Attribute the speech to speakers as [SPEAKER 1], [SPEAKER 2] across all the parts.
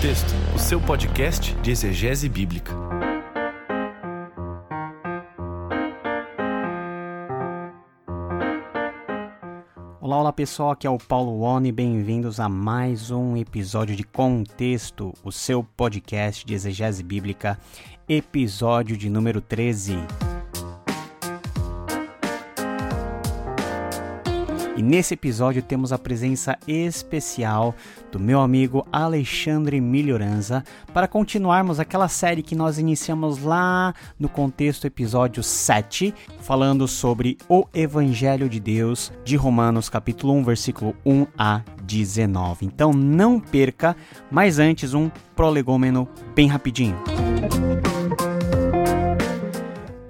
[SPEAKER 1] Contexto, o seu podcast de exegese bíblica.
[SPEAKER 2] Olá, olá pessoal, aqui é o Paulo One, bem-vindos a mais um episódio de Contexto, o seu podcast de exegese bíblica, episódio de número 13. E nesse episódio temos a presença especial do meu amigo Alexandre Melhoranza para continuarmos aquela série que nós iniciamos lá no contexto episódio 7, falando sobre o Evangelho de Deus de Romanos capítulo 1, versículo 1 a 19. Então não perca, mas antes um prolegômeno bem rapidinho.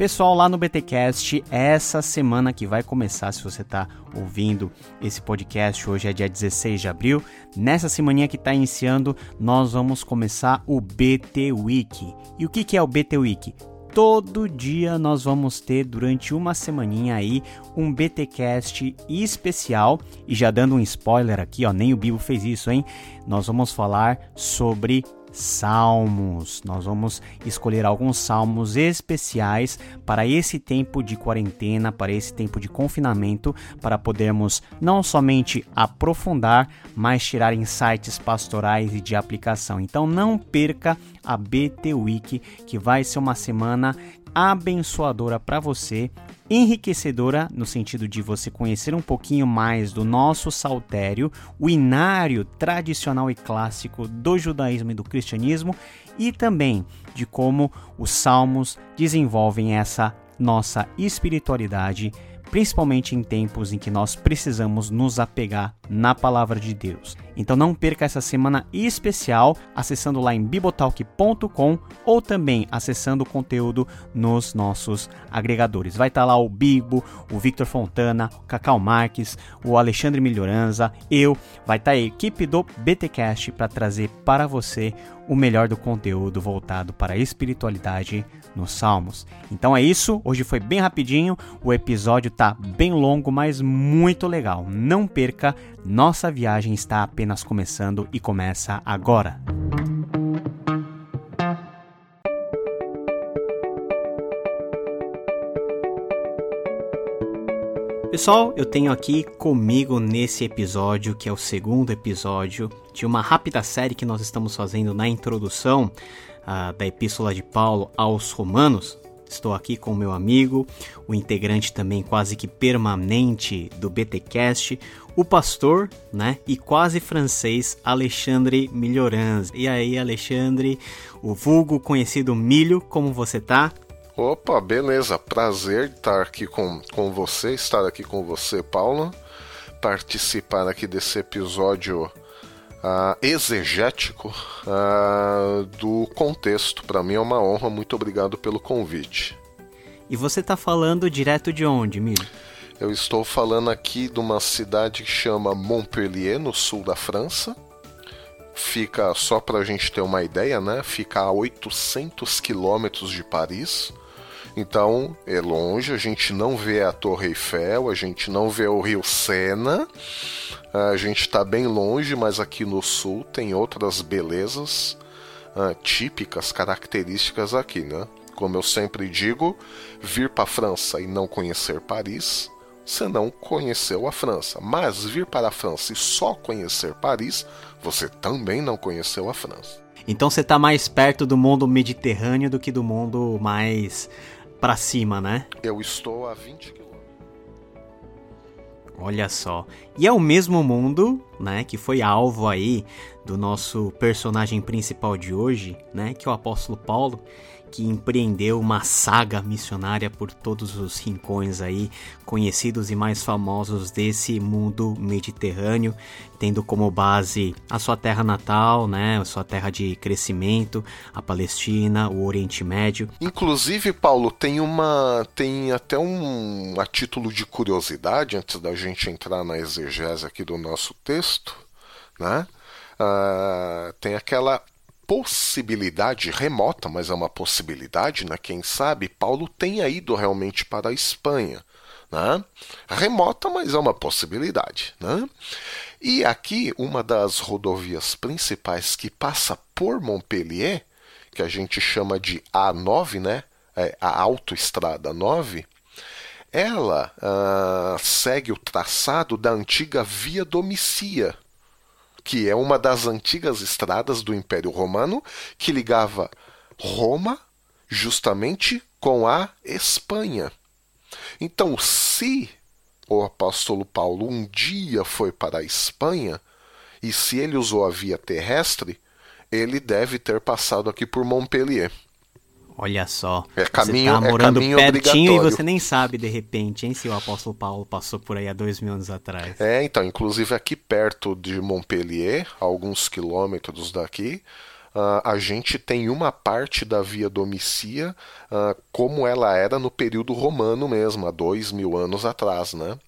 [SPEAKER 2] Pessoal, lá no BTcast, essa semana que vai começar, se você está ouvindo esse podcast, hoje é dia 16 de abril, nessa semaninha que está iniciando, nós vamos começar o BT Week. E o que, que é o BT Week? todo dia nós vamos ter durante uma semaninha aí um BTcast especial e já dando um spoiler aqui, ó, nem o Bibo fez isso, hein? Nós vamos falar sobre salmos. Nós vamos escolher alguns salmos especiais para esse tempo de quarentena, para esse tempo de confinamento, para podermos não somente aprofundar, mas tirar insights pastorais e de aplicação. Então não perca a BT Week, que vai ser uma semana abençoadora para você, enriquecedora no sentido de você conhecer um pouquinho mais do nosso saltério, o inário tradicional e clássico do judaísmo e do cristianismo, e também de como os salmos desenvolvem essa nossa espiritualidade principalmente em tempos em que nós precisamos nos apegar na palavra de Deus. Então não perca essa semana especial acessando lá em bibotalk.com ou também acessando o conteúdo nos nossos agregadores. Vai estar tá lá o Bibo, o Victor Fontana, o Cacau Marques, o Alexandre Melhoranza, eu, vai estar tá a equipe do BTcast para trazer para você o melhor do conteúdo voltado para a espiritualidade nos Salmos. Então é isso, hoje foi bem rapidinho, o episódio tá bem longo, mas muito legal. Não perca, nossa viagem está apenas começando e começa agora. Pessoal, eu tenho aqui comigo nesse episódio, que é o segundo episódio de uma rápida série que nós estamos fazendo na introdução uh, da Epístola de Paulo aos Romanos. Estou aqui com meu amigo, o integrante também quase que permanente do BTcast, o pastor, né, e quase francês Alexandre Milhorans. E aí, Alexandre, o vulgo conhecido Milho, como você tá?
[SPEAKER 3] Opa, beleza. Prazer estar aqui com, com você, estar aqui com você, Paula. Participar aqui desse episódio uh, exegético uh, do contexto. Para mim é uma honra. Muito obrigado pelo convite.
[SPEAKER 2] E você está falando direto de onde, Milho?
[SPEAKER 3] Eu estou falando aqui de uma cidade que chama Montpellier, no sul da França. Fica, só para a gente ter uma ideia, né? Fica a 800 quilômetros de Paris. Então é longe, a gente não vê a Torre Eiffel, a gente não vê o Rio Sena, a gente está bem longe, mas aqui no sul tem outras belezas uh, típicas, características aqui, né? Como eu sempre digo, vir para a França e não conhecer Paris, você não conheceu a França. Mas vir para a França e só conhecer Paris, você também não conheceu a França.
[SPEAKER 2] Então você está mais perto do mundo mediterrâneo do que do mundo mais para cima, né?
[SPEAKER 3] Eu estou a 20 quilômetros.
[SPEAKER 2] Olha só. E é o mesmo mundo, né, que foi alvo aí do nosso personagem principal de hoje, né, que é o apóstolo Paulo, que empreendeu uma saga missionária por todos os rincões aí conhecidos e mais famosos desse mundo mediterrâneo, tendo como base a sua terra natal, né, a sua terra de crescimento, a Palestina, o Oriente Médio.
[SPEAKER 3] Inclusive, Paulo, tem uma tem até um a título de curiosidade antes da gente entrar na exegese aqui do nosso texto, né? Uh, tem aquela possibilidade remota, mas é uma possibilidade, né? Quem sabe Paulo tenha ido realmente para a Espanha, Né? Remota, mas é uma possibilidade. Né? E aqui, uma das rodovias principais que passa por Montpellier, que a gente chama de A9, né? É a Autoestrada 9, ela uh, segue o traçado da antiga Via Domicia, que é uma das antigas estradas do Império Romano que ligava Roma justamente com a Espanha. Então, se o apóstolo Paulo um dia foi para a Espanha, e se ele usou a via terrestre, ele deve ter passado aqui por Montpellier.
[SPEAKER 2] Olha só.
[SPEAKER 3] É caminho,
[SPEAKER 2] você tá morando
[SPEAKER 3] é
[SPEAKER 2] pertinho e você nem sabe de repente, hein, se o apóstolo Paulo passou por aí há dois mil anos atrás.
[SPEAKER 3] É, então, inclusive aqui perto de Montpellier, alguns quilômetros daqui, uh, a gente tem uma parte da Via Domicia uh, como ela era no período romano mesmo, há dois mil anos atrás, né?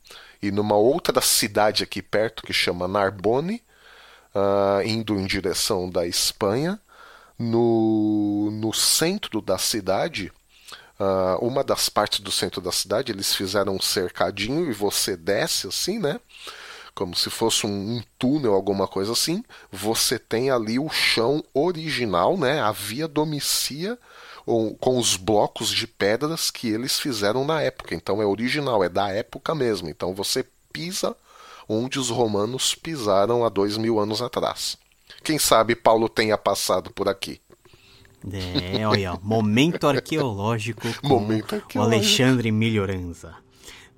[SPEAKER 3] E numa outra cidade aqui perto que chama Narbonne, uh, indo em direção da Espanha, no, no centro da cidade, uh, uma das partes do centro da cidade, eles fizeram um cercadinho e você desce assim, né? Como se fosse um, um túnel, alguma coisa assim. Você tem ali o chão original, né? A via domicia com os blocos de pedras que eles fizeram na época. Então é original, é da época mesmo. Então você pisa onde os romanos pisaram há dois mil anos atrás. Quem sabe Paulo tenha passado por aqui.
[SPEAKER 2] É, olha, momento arqueológico com
[SPEAKER 3] Momento arqueológico.
[SPEAKER 2] o Alexandre Melhoranza.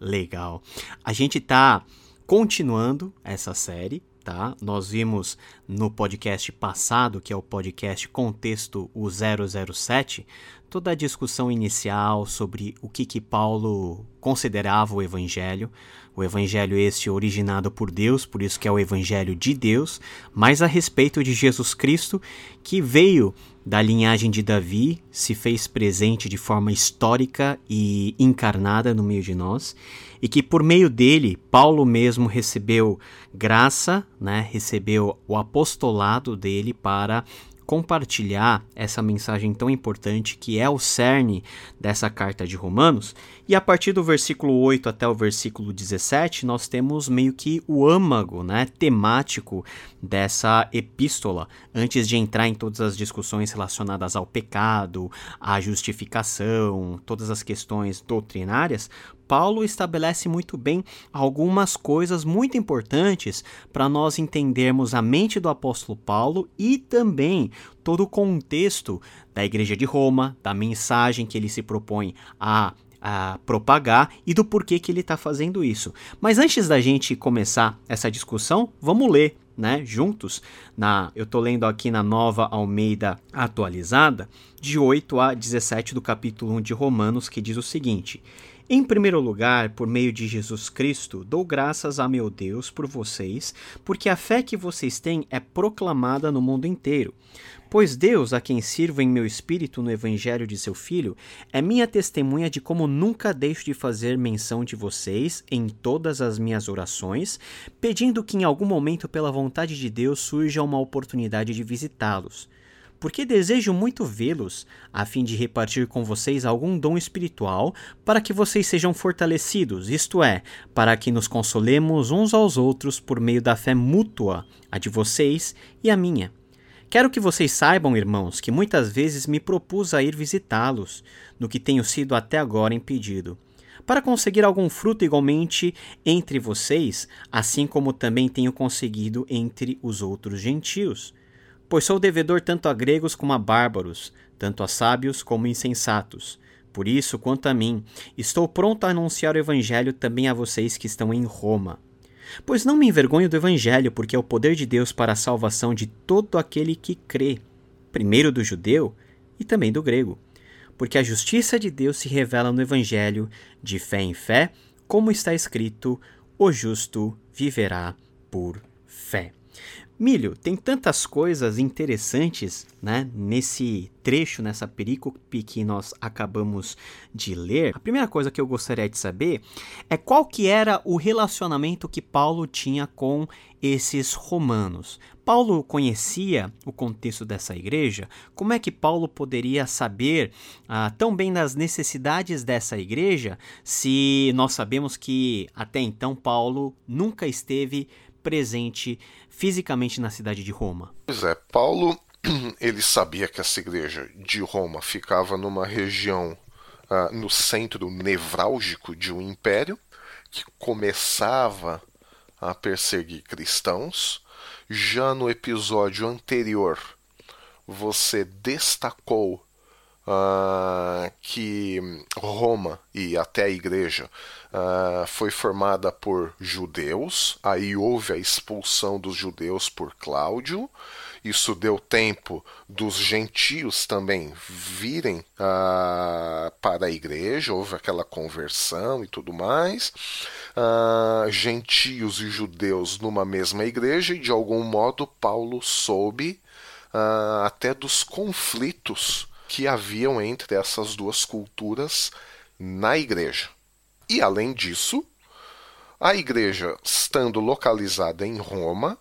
[SPEAKER 2] Legal. A gente tá continuando essa série, tá? Nós vimos no podcast passado, que é o podcast Contexto o 007, toda a discussão inicial sobre o que que Paulo considerava o evangelho, o evangelho este originado por Deus, por isso que é o evangelho de Deus, mas a respeito de Jesus Cristo, que veio da linhagem de Davi, se fez presente de forma histórica e encarnada no meio de nós, e que por meio dele Paulo mesmo recebeu graça, né, recebeu o apostolado dele para compartilhar essa mensagem tão importante que é o cerne dessa carta de Romanos. E a partir do versículo 8 até o versículo 17, nós temos meio que o âmago, né, temático dessa epístola, antes de entrar em todas as discussões relacionadas ao pecado, à justificação, todas as questões doutrinárias, Paulo estabelece muito bem algumas coisas muito importantes para nós entendermos a mente do apóstolo Paulo e também todo o contexto da Igreja de Roma, da mensagem que ele se propõe a, a propagar e do porquê que ele está fazendo isso. Mas antes da gente começar essa discussão, vamos ler né, juntos, na, eu estou lendo aqui na nova Almeida atualizada, de 8 a 17 do capítulo 1 de Romanos, que diz o seguinte: em primeiro lugar, por meio de Jesus Cristo, dou graças a meu Deus por vocês, porque a fé que vocês têm é proclamada no mundo inteiro. Pois Deus, a quem sirvo em meu espírito no Evangelho de seu Filho, é minha testemunha de como nunca deixo de fazer menção de vocês em todas as minhas orações, pedindo que em algum momento, pela vontade de Deus, surja uma oportunidade de visitá-los porque desejo muito vê-los, a fim de repartir com vocês algum dom espiritual, para que vocês sejam fortalecidos, isto é, para que nos consolemos uns aos outros por meio da fé mútua, a de vocês e a minha. Quero que vocês saibam, irmãos, que muitas vezes me propus a ir visitá-los, no que tenho sido até agora impedido para conseguir algum fruto igualmente entre vocês, assim como também tenho conseguido entre os outros gentios. Pois sou devedor tanto a gregos como a bárbaros, tanto a sábios como insensatos. Por isso, quanto a mim, estou pronto a anunciar o Evangelho também a vocês que estão em Roma. Pois não me envergonho do Evangelho, porque é o poder de Deus para a salvação de todo aquele que crê, primeiro do judeu e também do grego. Porque a justiça de Deus se revela no Evangelho, de fé em fé, como está escrito: o justo viverá por. Milho, tem tantas coisas interessantes né, nesse trecho, nessa perícope que nós acabamos de ler. A primeira coisa que eu gostaria de saber é qual que era o relacionamento que Paulo tinha com esses romanos. Paulo conhecia o contexto dessa igreja? Como é que Paulo poderia saber ah, tão bem das necessidades dessa igreja se nós sabemos que até então Paulo nunca esteve presente fisicamente na cidade de Roma?
[SPEAKER 3] Pois é, Paulo ele sabia que essa igreja de Roma ficava numa região ah, no centro nevrálgico de um império que começava a perseguir cristãos já no episódio anterior, você destacou uh, que Roma e até a igreja uh, foi formada por judeus, aí houve a expulsão dos judeus por Cláudio. Isso deu tempo dos gentios também virem uh, para a igreja, houve aquela conversão e tudo mais. Uh, gentios e judeus numa mesma igreja, e de algum modo Paulo soube uh, até dos conflitos que haviam entre essas duas culturas na igreja. E além disso, a igreja estando localizada em Roma,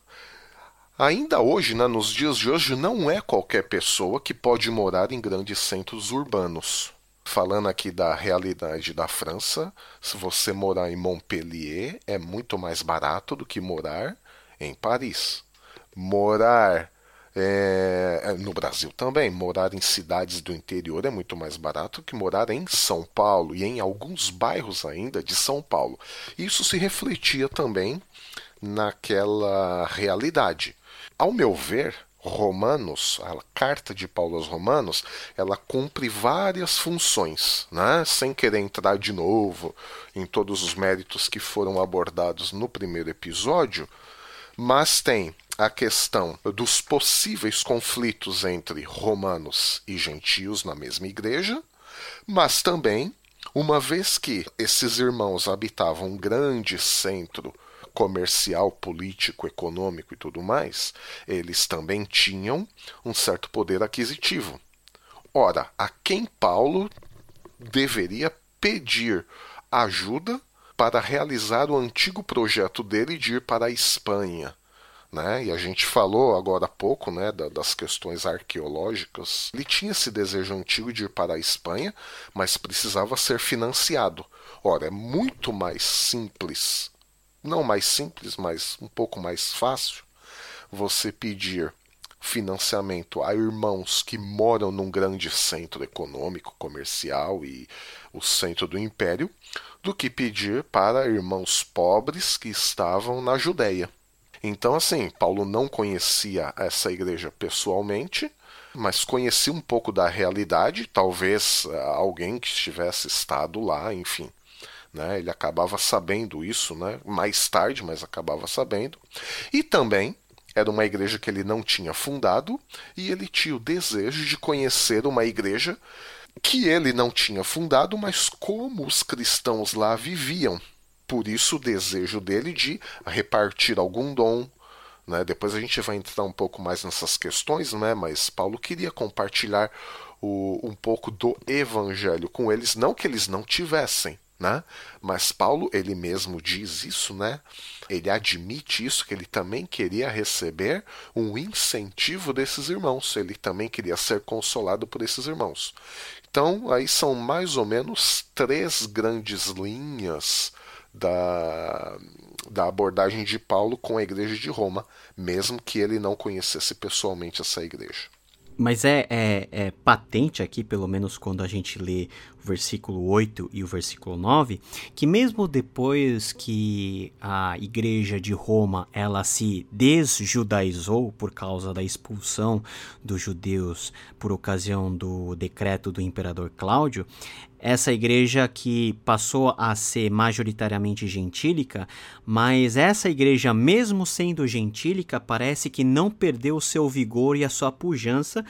[SPEAKER 3] ainda hoje, né, nos dias de hoje, não é qualquer pessoa que pode morar em grandes centros urbanos. Falando aqui da realidade da França, se você morar em Montpellier é muito mais barato do que morar em Paris. Morar é, no Brasil também, morar em cidades do interior é muito mais barato que morar em São Paulo e em alguns bairros ainda de São Paulo. Isso se refletia também naquela realidade. Ao meu ver, Romanos, a carta de Paulo aos Romanos, ela cumpre várias funções, né? sem querer entrar de novo em todos os méritos que foram abordados no primeiro episódio, mas tem a questão dos possíveis conflitos entre romanos e gentios na mesma igreja, mas também, uma vez que esses irmãos habitavam um grande centro comercial, político, econômico e tudo mais, eles também tinham um certo poder aquisitivo. Ora, a quem Paulo deveria pedir ajuda para realizar o antigo projeto dele de ir para a Espanha? Né? E a gente falou agora há pouco né, das questões arqueológicas. Ele tinha esse desejo antigo de ir para a Espanha, mas precisava ser financiado. Ora, é muito mais simples não mais simples, mas um pouco mais fácil, você pedir financiamento a irmãos que moram num grande centro econômico, comercial e o centro do império, do que pedir para irmãos pobres que estavam na Judéia. Então, assim, Paulo não conhecia essa igreja pessoalmente, mas conhecia um pouco da realidade, talvez eh, alguém que estivesse estado lá, enfim. Né? Ele acabava sabendo isso né? mais tarde, mas acabava sabendo. E também era uma igreja que ele não tinha fundado e ele tinha o desejo de conhecer uma igreja que ele não tinha fundado, mas como os cristãos lá viviam. Por isso o desejo dele de repartir algum dom. Né? Depois a gente vai entrar um pouco mais nessas questões, né? mas Paulo queria compartilhar o, um pouco do evangelho com eles, não que eles não tivessem, né? Mas Paulo, ele mesmo diz isso, né? Ele admite isso, que ele também queria receber um incentivo desses irmãos, ele também queria ser consolado por esses irmãos. Então, aí são mais ou menos três grandes linhas da, da abordagem de Paulo com a igreja de Roma, mesmo que ele não conhecesse pessoalmente essa igreja.
[SPEAKER 2] Mas é, é, é, patente aqui, pelo menos quando a gente lê o versículo 8 e o versículo 9, que mesmo depois que a igreja de Roma ela se desjudaizou por causa da expulsão dos judeus por ocasião do decreto do imperador Cláudio, essa igreja que passou a ser majoritariamente gentílica, mas essa igreja, mesmo sendo gentílica, parece que não perdeu o seu vigor e a sua pujança,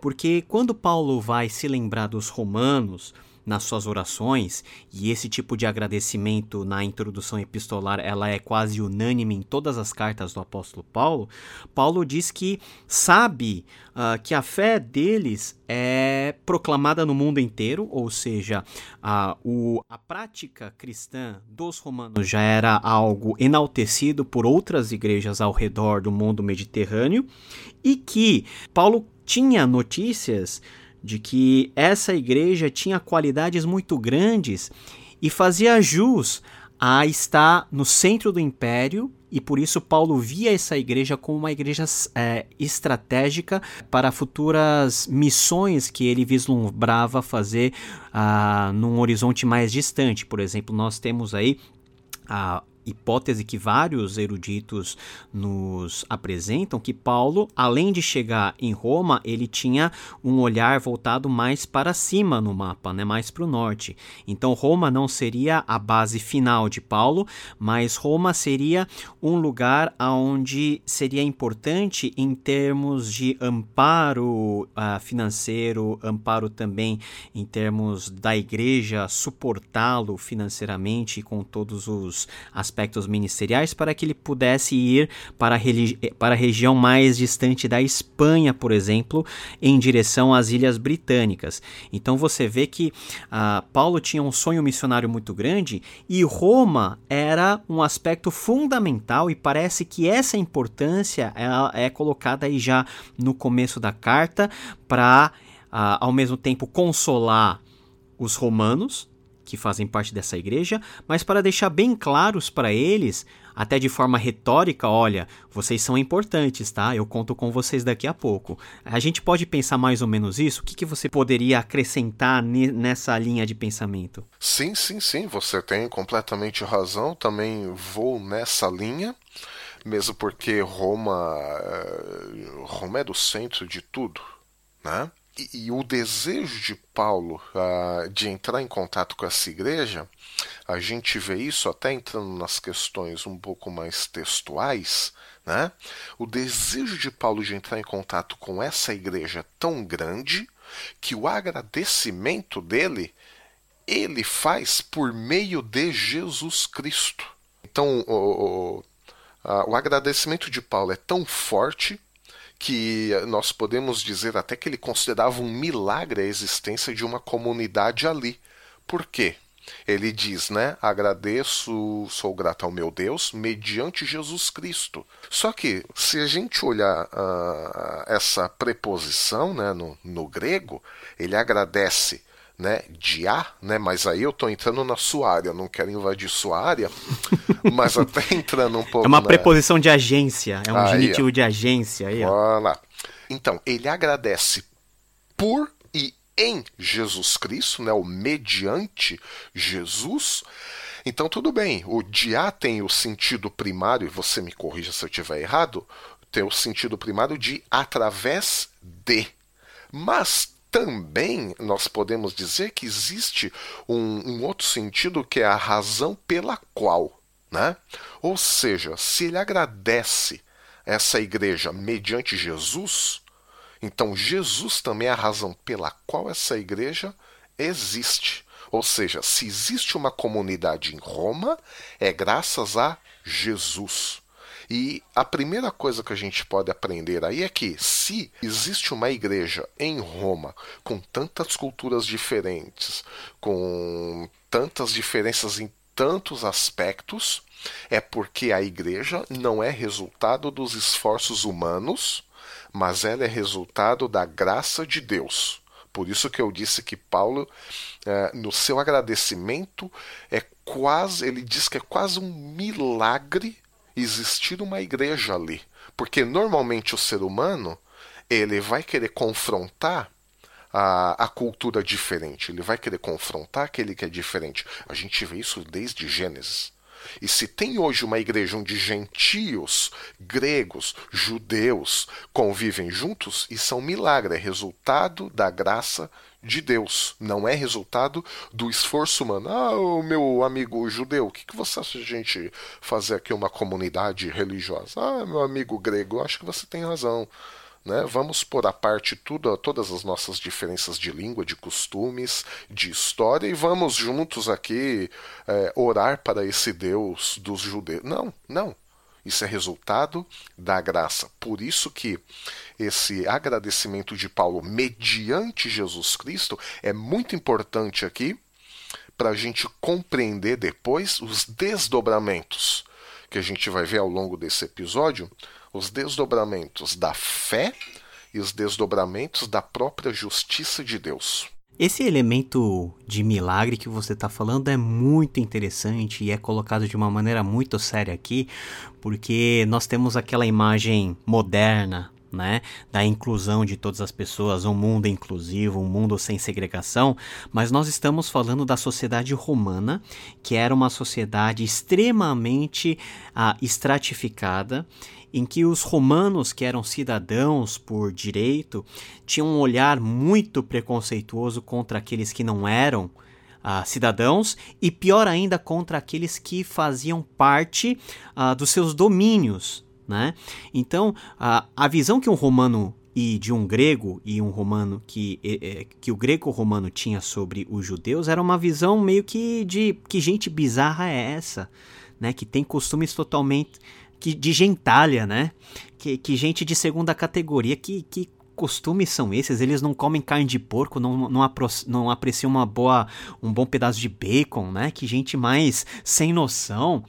[SPEAKER 2] porque quando Paulo vai se lembrar dos romanos, nas suas orações, e esse tipo de agradecimento na introdução epistolar ela é quase unânime em todas as cartas do apóstolo Paulo, Paulo diz que sabe uh, que a fé deles é proclamada no mundo inteiro, ou seja, a, o, a prática cristã dos romanos já era algo enaltecido por outras igrejas ao redor do mundo mediterrâneo, e que Paulo tinha notícias de que essa igreja tinha qualidades muito grandes e fazia jus a estar no centro do império e por isso Paulo via essa igreja como uma igreja é, estratégica para futuras missões que ele vislumbrava fazer uh, num horizonte mais distante. Por exemplo, nós temos aí a hipótese que vários eruditos nos apresentam que Paulo, além de chegar em Roma, ele tinha um olhar voltado mais para cima no mapa, né, mais para o norte. Então Roma não seria a base final de Paulo, mas Roma seria um lugar onde seria importante em termos de amparo uh, financeiro, amparo também em termos da igreja suportá-lo financeiramente com todos os aspectos aspectos ministeriais para que ele pudesse ir para a, para a região mais distante da Espanha, por exemplo, em direção às Ilhas Britânicas. Então você vê que uh, Paulo tinha um sonho missionário muito grande e Roma era um aspecto fundamental e parece que essa importância é, é colocada aí já no começo da carta para, uh, ao mesmo tempo, consolar os romanos que fazem parte dessa igreja, mas para deixar bem claros para eles, até de forma retórica, olha, vocês são importantes, tá? Eu conto com vocês daqui a pouco. A gente pode pensar mais ou menos isso? O que, que você poderia acrescentar nessa linha de pensamento?
[SPEAKER 3] Sim, sim, sim, você tem completamente razão. Também vou nessa linha mesmo porque Roma, eh, Roma é do centro de tudo, né? E, o desejo de Paulo uh, de entrar em contato com essa igreja, a gente vê isso até entrando nas questões um pouco mais textuais, né? O desejo de Paulo de entrar em contato com essa igreja tão grande que o agradecimento dele ele faz por meio de Jesus Cristo. Então, o, o, a, o agradecimento de Paulo é tão forte que nós podemos dizer até que ele considerava um milagre a existência de uma comunidade ali. Por quê? Ele diz, né? Agradeço, sou grato ao meu Deus, mediante Jesus Cristo. Só que, se a gente olhar uh, essa preposição né, no, no grego, ele agradece né, de A, né, mas aí eu estou entrando na sua área, não quero invadir sua área, mas até entrando um pouco.
[SPEAKER 2] É uma preposição de agência, é um aí, genitivo de agência. Aí,
[SPEAKER 3] ó. Então, ele agradece por e em Jesus Cristo, né, o mediante Jesus. Então, tudo bem, o A tem o sentido primário, e você me corrija se eu estiver errado, tem o sentido primário de através de. Mas também nós podemos dizer que existe um, um, outro sentido que é a razão pela qual. Né? Ou seja, se ele agradece essa igreja mediante Jesus, então Jesus também é a razão pela qual essa igreja existe. Ou seja, se existe uma comunidade em Roma, é graças a Jesus. E a primeira coisa que a gente pode aprender aí é que se existe uma igreja em Roma com tantas culturas diferentes, com tantas diferenças em tantos aspectos, é porque a igreja não é resultado dos esforços humanos, mas ela é resultado da graça de Deus. Por isso que eu disse que Paulo, eh, no seu agradecimento, é quase, ele diz que é quase um milagre existir uma igreja ali. Porque normalmente o ser humano ele vai querer confrontar a, a cultura diferente, ele vai querer confrontar aquele que é diferente. A gente vê isso desde Gênesis. E se tem hoje uma igreja onde gentios, gregos, judeus convivem juntos, isso é um milagre, é resultado da graça de Deus, não é resultado do esforço humano. Ah, o meu amigo judeu, o que, que você acha de a gente fazer aqui uma comunidade religiosa? Ah, meu amigo grego, acho que você tem razão. né? Vamos pôr à parte tudo, todas as nossas diferenças de língua, de costumes, de história e vamos juntos aqui é, orar para esse Deus dos judeus. Não, não. Isso é resultado da graça. Por isso que esse agradecimento de Paulo mediante Jesus Cristo é muito importante aqui para a gente compreender depois os desdobramentos que a gente vai ver ao longo desse episódio, os desdobramentos da fé e os desdobramentos da própria justiça de Deus.
[SPEAKER 2] Esse elemento de milagre que você está falando é muito interessante e é colocado de uma maneira muito séria aqui, porque nós temos aquela imagem moderna né, da inclusão de todas as pessoas, um mundo inclusivo, um mundo sem segregação, mas nós estamos falando da sociedade romana, que era uma sociedade extremamente ah, estratificada em que os romanos, que eram cidadãos por direito, tinham um olhar muito preconceituoso contra aqueles que não eram uh, cidadãos e, pior ainda, contra aqueles que faziam parte uh, dos seus domínios. Né? Então, a visão que um romano e de um grego e um romano que, que o grego-romano tinha sobre os judeus era uma visão meio que de que gente bizarra é essa, né? Que tem costumes totalmente que, de gentalha, né? Que, que gente de segunda categoria, que, que costumes são esses? Eles não comem carne de porco, não, não, apro não apreciam uma boa, um bom pedaço de bacon, né? Que gente mais sem noção.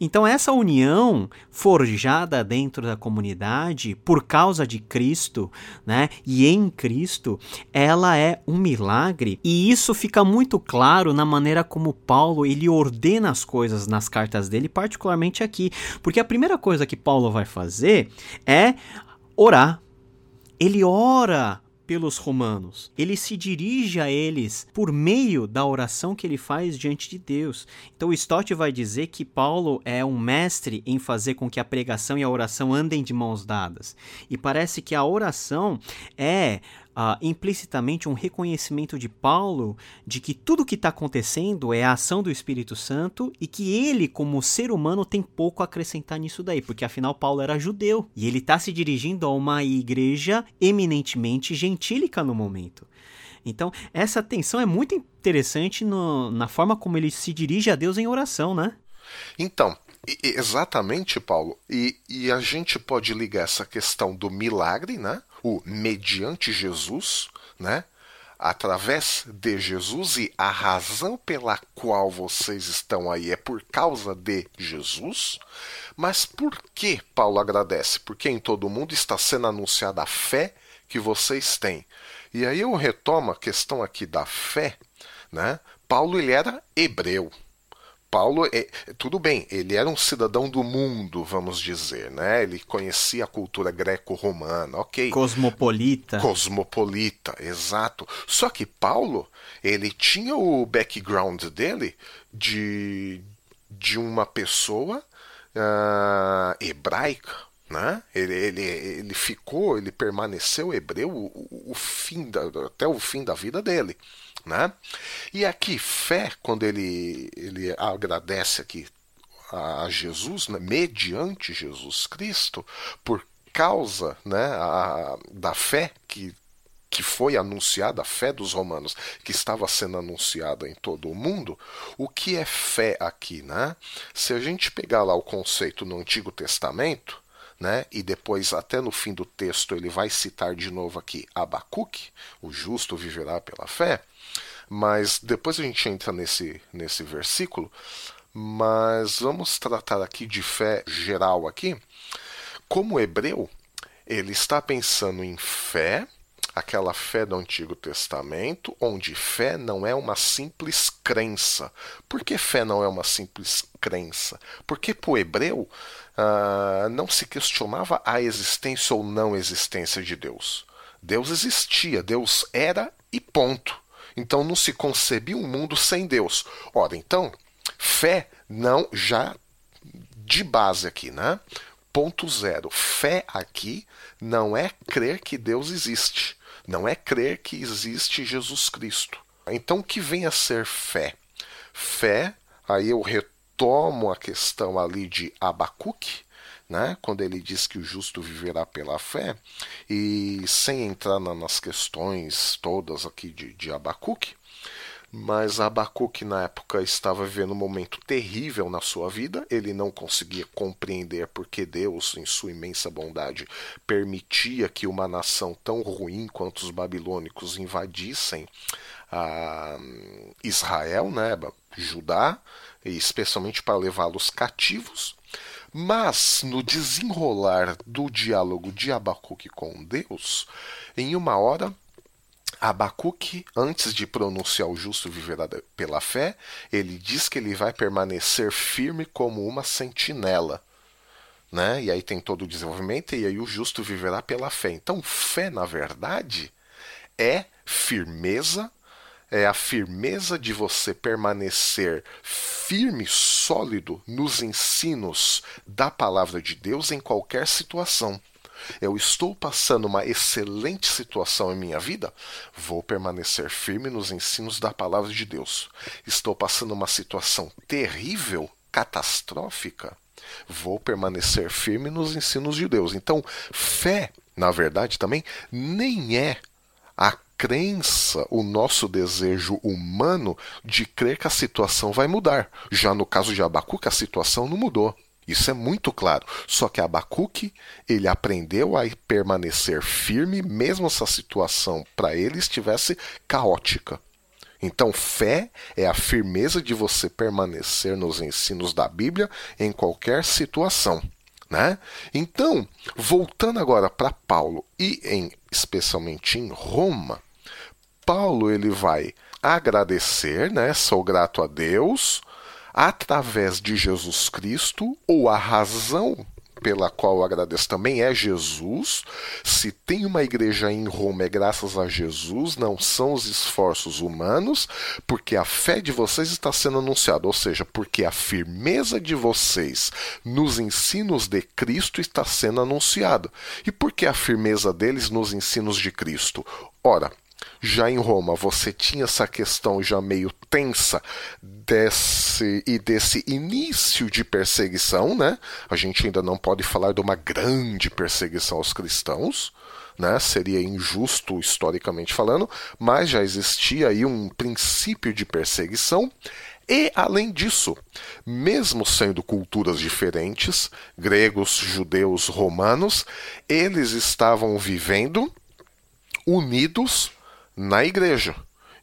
[SPEAKER 2] Então, essa união forjada dentro da comunidade por causa de Cristo, né, e em Cristo, ela é um milagre, e isso fica muito claro na maneira como Paulo ele ordena as coisas nas cartas dele, particularmente aqui, porque a primeira coisa que Paulo vai fazer é orar. Ele ora pelos romanos. Ele se dirige a eles por meio da oração que ele faz diante de Deus. Então, Stott vai dizer que Paulo é um mestre em fazer com que a pregação e a oração andem de mãos dadas. E parece que a oração é uh, implicitamente um reconhecimento de Paulo de que tudo o que está acontecendo é a ação do Espírito Santo e que ele, como ser humano, tem pouco a acrescentar nisso daí, porque afinal Paulo era judeu e ele está se dirigindo a uma igreja eminentemente gentílica no momento. Então, essa tensão é muito interessante no, na forma como ele se dirige a Deus em oração, né?
[SPEAKER 3] Então, exatamente, Paulo. E, e a gente pode ligar essa questão do milagre, né? O mediante Jesus, né? Através de Jesus e a razão pela qual vocês estão aí é por causa de Jesus. Mas por que Paulo agradece? Porque em todo mundo está sendo anunciada a fé que vocês têm. E aí eu retomo a questão aqui da fé, né? Paulo ele era hebreu, Paulo, é, tudo bem, ele era um cidadão do mundo, vamos dizer, né? Ele conhecia a cultura greco-romana, ok.
[SPEAKER 2] Cosmopolita.
[SPEAKER 3] Cosmopolita, exato. Só que Paulo, ele tinha o background dele de, de uma pessoa uh, hebraica, né? Ele, ele, ele ficou, ele permaneceu hebreu o, o fim da, até o fim da vida dele. Né? E aqui, fé, quando ele, ele agradece aqui a Jesus, né, mediante Jesus Cristo, por causa né, a, da fé que, que foi anunciada, a fé dos romanos, que estava sendo anunciada em todo o mundo, o que é fé aqui? Né? Se a gente pegar lá o conceito no Antigo Testamento, né? E depois, até no fim do texto, ele vai citar de novo aqui Abacuque, o justo viverá pela fé. Mas depois a gente entra nesse, nesse versículo. Mas vamos tratar aqui de fé geral aqui. Como hebreu, ele está pensando em fé, aquela fé do Antigo Testamento, onde fé não é uma simples crença. Por que fé não é uma simples crença? Porque para o hebreu uh, não se questionava a existência ou não existência de Deus. Deus existia, Deus era e ponto. Então não se concebia um mundo sem Deus. Ora, então, fé não já de base aqui, né? Ponto zero. Fé aqui não é crer que Deus existe. Não é crer que existe Jesus Cristo. Então o que vem a ser fé? Fé, aí eu retomo a questão ali de Abacuque, né, quando ele diz que o justo viverá pela fé, e sem entrar nas questões todas aqui de, de Abacuque, mas Abacuque na época estava vivendo um momento terrível na sua vida, ele não conseguia compreender porque Deus, em sua imensa bondade, permitia que uma nação tão ruim quanto os babilônicos invadissem a Israel, né, Judá, especialmente para levá-los cativos. Mas no desenrolar do diálogo de Abacuque com Deus, em uma hora Abacuque, antes de pronunciar o justo viverá pela fé, ele diz que ele vai permanecer firme como uma sentinela. Né? E aí tem todo o desenvolvimento, e aí o justo viverá pela fé. Então, fé, na verdade, é firmeza, é a firmeza de você permanecer firme, sólido nos ensinos da palavra de Deus em qualquer situação. Eu estou passando uma excelente situação em minha vida, vou permanecer firme nos ensinos da palavra de Deus. Estou passando uma situação terrível, catastrófica, vou permanecer firme nos ensinos de Deus. Então, fé, na verdade, também nem é a crença, o nosso desejo humano de crer que a situação vai mudar. Já no caso de Abacuque, a situação não mudou. Isso é muito claro. Só que Abacuque, ele aprendeu a permanecer firme, mesmo se a situação para ele estivesse caótica. Então, fé é a firmeza de você permanecer nos ensinos da Bíblia em qualquer situação. Né? Então, voltando agora para Paulo e em, especialmente em Roma, Paulo ele vai agradecer, né? Sou grato a Deus através de Jesus Cristo, ou a razão pela qual eu agradeço também é Jesus. Se tem uma igreja em Roma, é graças a Jesus, não são os esforços humanos, porque a fé de vocês está sendo anunciada, ou seja, porque a firmeza de vocês nos ensinos de Cristo está sendo anunciada. E por que a firmeza deles nos ensinos de Cristo? Ora, já em Roma você tinha essa questão já meio tensa desse e desse início de perseguição, né? A gente ainda não pode falar de uma grande perseguição aos cristãos, né? Seria injusto historicamente falando, mas já existia aí um princípio de perseguição. E, além disso, mesmo sendo culturas diferentes, gregos, judeus, romanos, eles estavam vivendo unidos na igreja.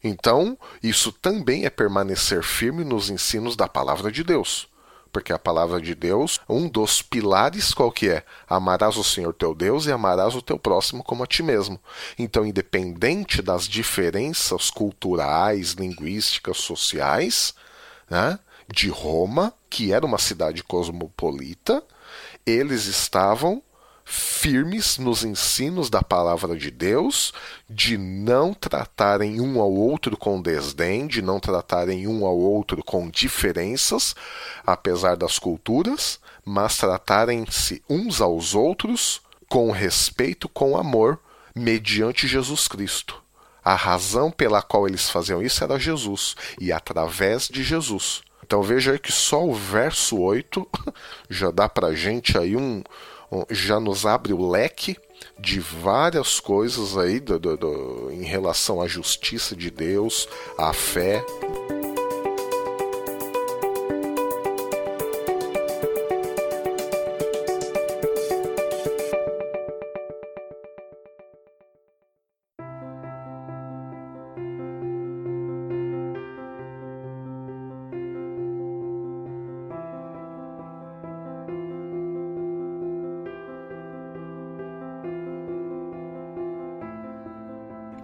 [SPEAKER 3] Então, isso também é permanecer firme nos ensinos da palavra de Deus. Porque a palavra de Deus, um dos pilares qual que é? Amarás o Senhor teu Deus e amarás o teu próximo como a ti mesmo. Então, independente das diferenças culturais, linguísticas, sociais, né, de Roma, que era uma cidade cosmopolita, eles estavam firmes nos ensinos da palavra de Deus, de não tratarem um ao outro com desdém, de não tratarem um ao outro com diferenças, apesar das culturas, mas tratarem-se uns aos outros com respeito, com amor, mediante Jesus Cristo. A razão pela qual eles faziam isso era Jesus, e através de Jesus. Então veja aí que só o verso 8 já dá pra gente aí um, já nos abre o leque de várias coisas aí do, do, do, em relação à justiça de Deus, à fé.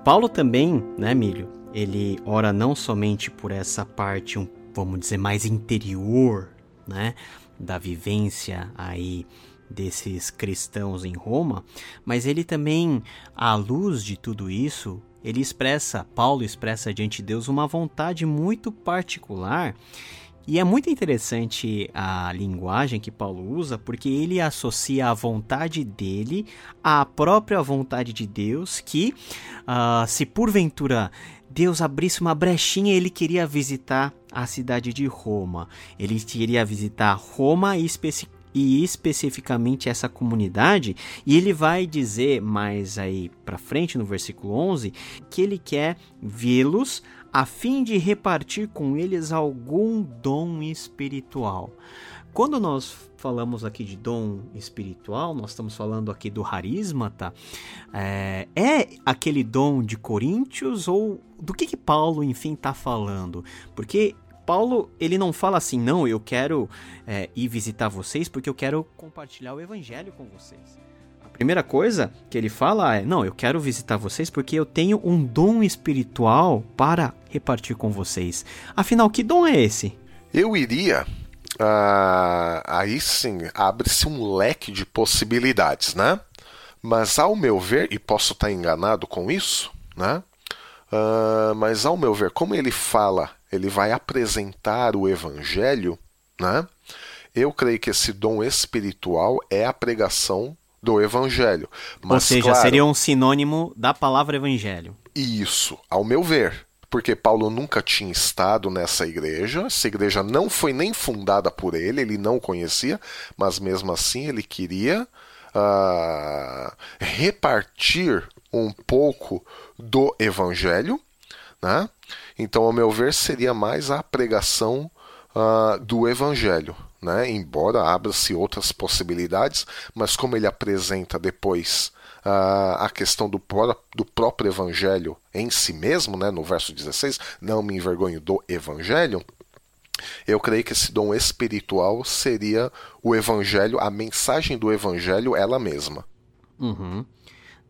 [SPEAKER 2] Paulo também, né, Milho? Ele ora não somente por essa parte, vamos dizer, mais interior, né, da vivência aí desses cristãos em Roma, mas ele também, à luz de tudo isso, ele expressa, Paulo expressa diante de Deus uma vontade muito particular e é muito interessante a linguagem que Paulo usa, porque ele associa a vontade dele à própria vontade de Deus, que uh, se porventura Deus abrisse uma brechinha, ele queria visitar a cidade de Roma. Ele queria visitar Roma e especi e especificamente essa comunidade, e ele vai dizer mais aí para frente no versículo 11 que ele quer vê-los a fim de repartir com eles algum dom espiritual. Quando nós falamos aqui de dom espiritual, nós estamos falando aqui do harismata, é, é aquele dom de Coríntios ou do que, que Paulo, enfim, está falando? Porque Paulo, ele não fala assim, não, eu quero é, ir visitar vocês porque eu quero compartilhar o evangelho com vocês. Primeira coisa que ele fala é, não, eu quero visitar vocês porque eu tenho um dom espiritual para repartir com vocês. Afinal, que dom é esse?
[SPEAKER 3] Eu iria ah, aí sim abre-se um leque de possibilidades, né? Mas ao meu ver, e posso estar enganado com isso, né? Uh, mas ao meu ver, como ele fala, ele vai apresentar o evangelho, né? Eu creio que esse dom espiritual é a pregação do evangelho.
[SPEAKER 2] Mas, Ou seja, claro, seria um sinônimo da palavra evangelho.
[SPEAKER 3] Isso, ao meu ver porque Paulo nunca tinha estado nessa igreja, essa igreja não foi nem fundada por ele, ele não conhecia, mas mesmo assim ele queria uh, repartir um pouco do evangelho, né? Então, ao meu ver, seria mais a pregação uh, do evangelho. Né? Embora abra-se outras possibilidades, mas como ele apresenta depois a questão do, do próprio evangelho em si mesmo, né, no verso 16, não me envergonho do evangelho, eu creio que esse dom espiritual seria o evangelho, a mensagem do evangelho ela mesma.
[SPEAKER 2] Uhum.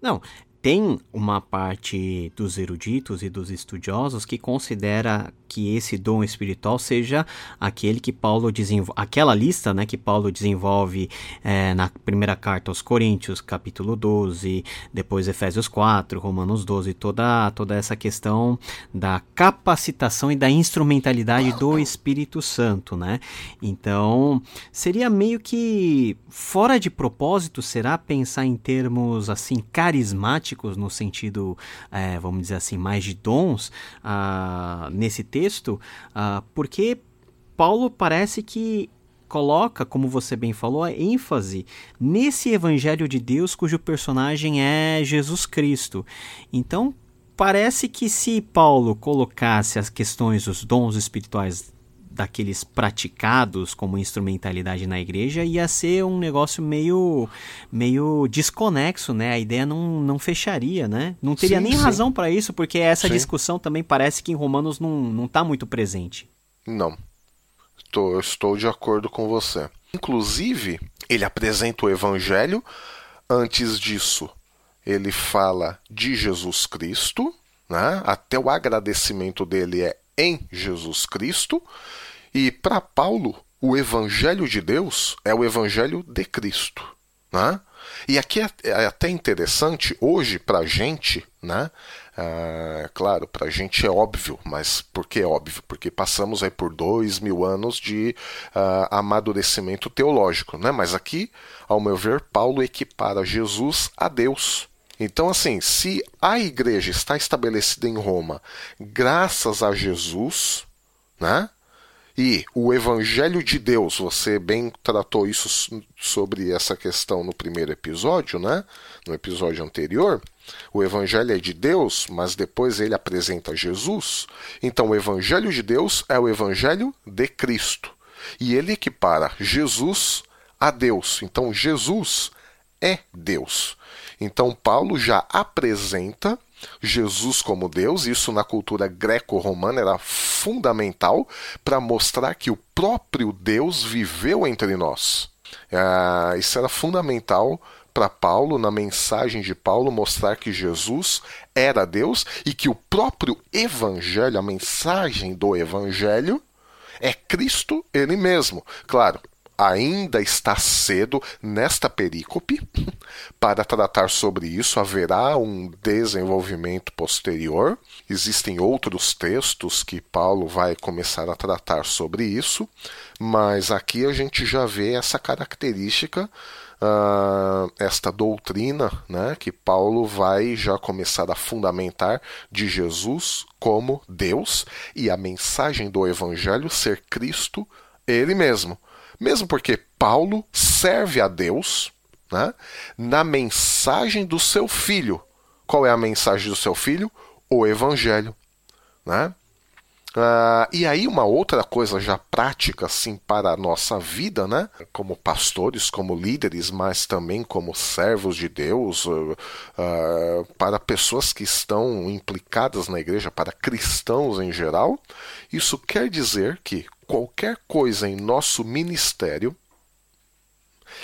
[SPEAKER 2] Não, tem uma parte dos eruditos e dos estudiosos que considera que esse dom espiritual seja aquele que Paulo desenvolve, aquela lista né, que Paulo desenvolve é, na primeira carta aos Coríntios, capítulo 12, depois Efésios 4, Romanos 12, toda, toda essa questão da capacitação e da instrumentalidade do Espírito Santo, né? Então, seria meio que fora de propósito, será pensar em termos assim carismáticos, no sentido, é, vamos dizer assim, mais de dons, ah, nesse texto texto, uh, porque Paulo parece que coloca, como você bem falou, a ênfase nesse evangelho de Deus cujo personagem é Jesus Cristo. Então, parece que se Paulo colocasse as questões dos dons espirituais daqueles praticados como instrumentalidade na igreja ia ser um negócio meio meio desconexo, né? A ideia não, não fecharia, né? Não teria sim, nem sim. razão para isso, porque essa sim. discussão também parece que em Romanos não, não tá muito presente.
[SPEAKER 3] Não. Eu estou de acordo com você. Inclusive, ele apresenta o evangelho. Antes disso, ele fala de Jesus Cristo, né? Até o agradecimento dele é em Jesus Cristo. E para Paulo, o evangelho de Deus é o evangelho de Cristo. Né? E aqui é, é até interessante, hoje, para a gente, né? Ah, claro, para a gente é óbvio, mas por que é óbvio? Porque passamos aí por dois mil anos de uh, amadurecimento teológico, né? Mas aqui, ao meu ver, Paulo equipara Jesus a Deus. Então, assim, se a igreja está estabelecida em Roma graças a Jesus, né? E o Evangelho de Deus, você bem tratou isso sobre essa questão no primeiro episódio, né? No episódio anterior. O Evangelho é de Deus, mas depois ele apresenta Jesus. Então, o Evangelho de Deus é o Evangelho de Cristo. E ele equipara Jesus a Deus. Então, Jesus é Deus. Então, Paulo já apresenta Jesus como Deus, isso na cultura greco-romana era fundamental para mostrar que o próprio Deus viveu entre nós. Ah, isso era fundamental para Paulo, na mensagem de Paulo, mostrar que Jesus era Deus e que o próprio Evangelho, a mensagem do Evangelho, é Cristo ele mesmo. Claro, ainda está cedo nesta perícope para tratar sobre isso, haverá um desenvolvimento posterior. Existem outros textos que Paulo vai começar a tratar sobre isso, mas aqui a gente já vê essa característica Uh, esta doutrina né, que Paulo vai já começar a fundamentar de Jesus como Deus e a mensagem do Evangelho ser Cristo ele mesmo. Mesmo porque Paulo serve a Deus né, na mensagem do seu filho. Qual é a mensagem do seu filho? O Evangelho. Né? Uh, e aí uma outra coisa já prática assim para a nossa vida, né? Como pastores, como líderes, mas também como servos de Deus, uh, uh, para pessoas que estão implicadas na igreja, para cristãos em geral, isso quer dizer que qualquer coisa em nosso ministério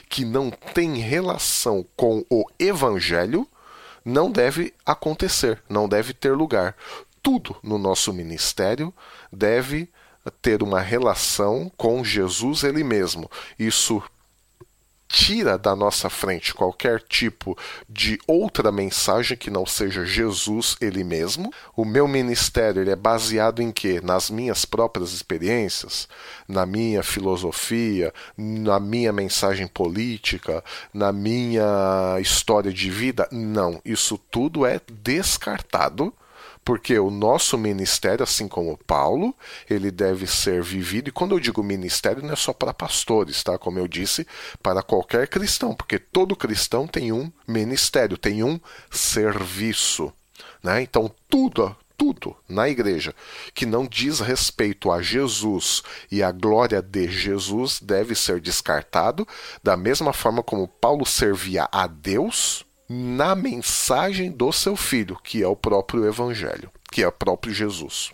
[SPEAKER 3] que não tem relação com o evangelho não deve acontecer, não deve ter lugar tudo no nosso ministério deve ter uma relação com Jesus ele mesmo. Isso tira da nossa frente qualquer tipo de outra mensagem que não seja Jesus ele mesmo. O meu ministério ele é baseado em quê? Nas minhas próprias experiências, na minha filosofia, na minha mensagem política, na minha história de vida? Não, isso tudo é descartado porque o nosso ministério, assim como Paulo, ele deve ser vivido, e quando eu digo ministério, não é só para pastores, tá? Como eu disse, para qualquer cristão, porque todo cristão tem um ministério, tem um serviço. Né? Então, tudo, tudo na igreja que não diz respeito a Jesus e a glória de Jesus deve ser descartado, da mesma forma como Paulo servia a Deus na mensagem do seu filho, que é o próprio evangelho, que é o próprio Jesus.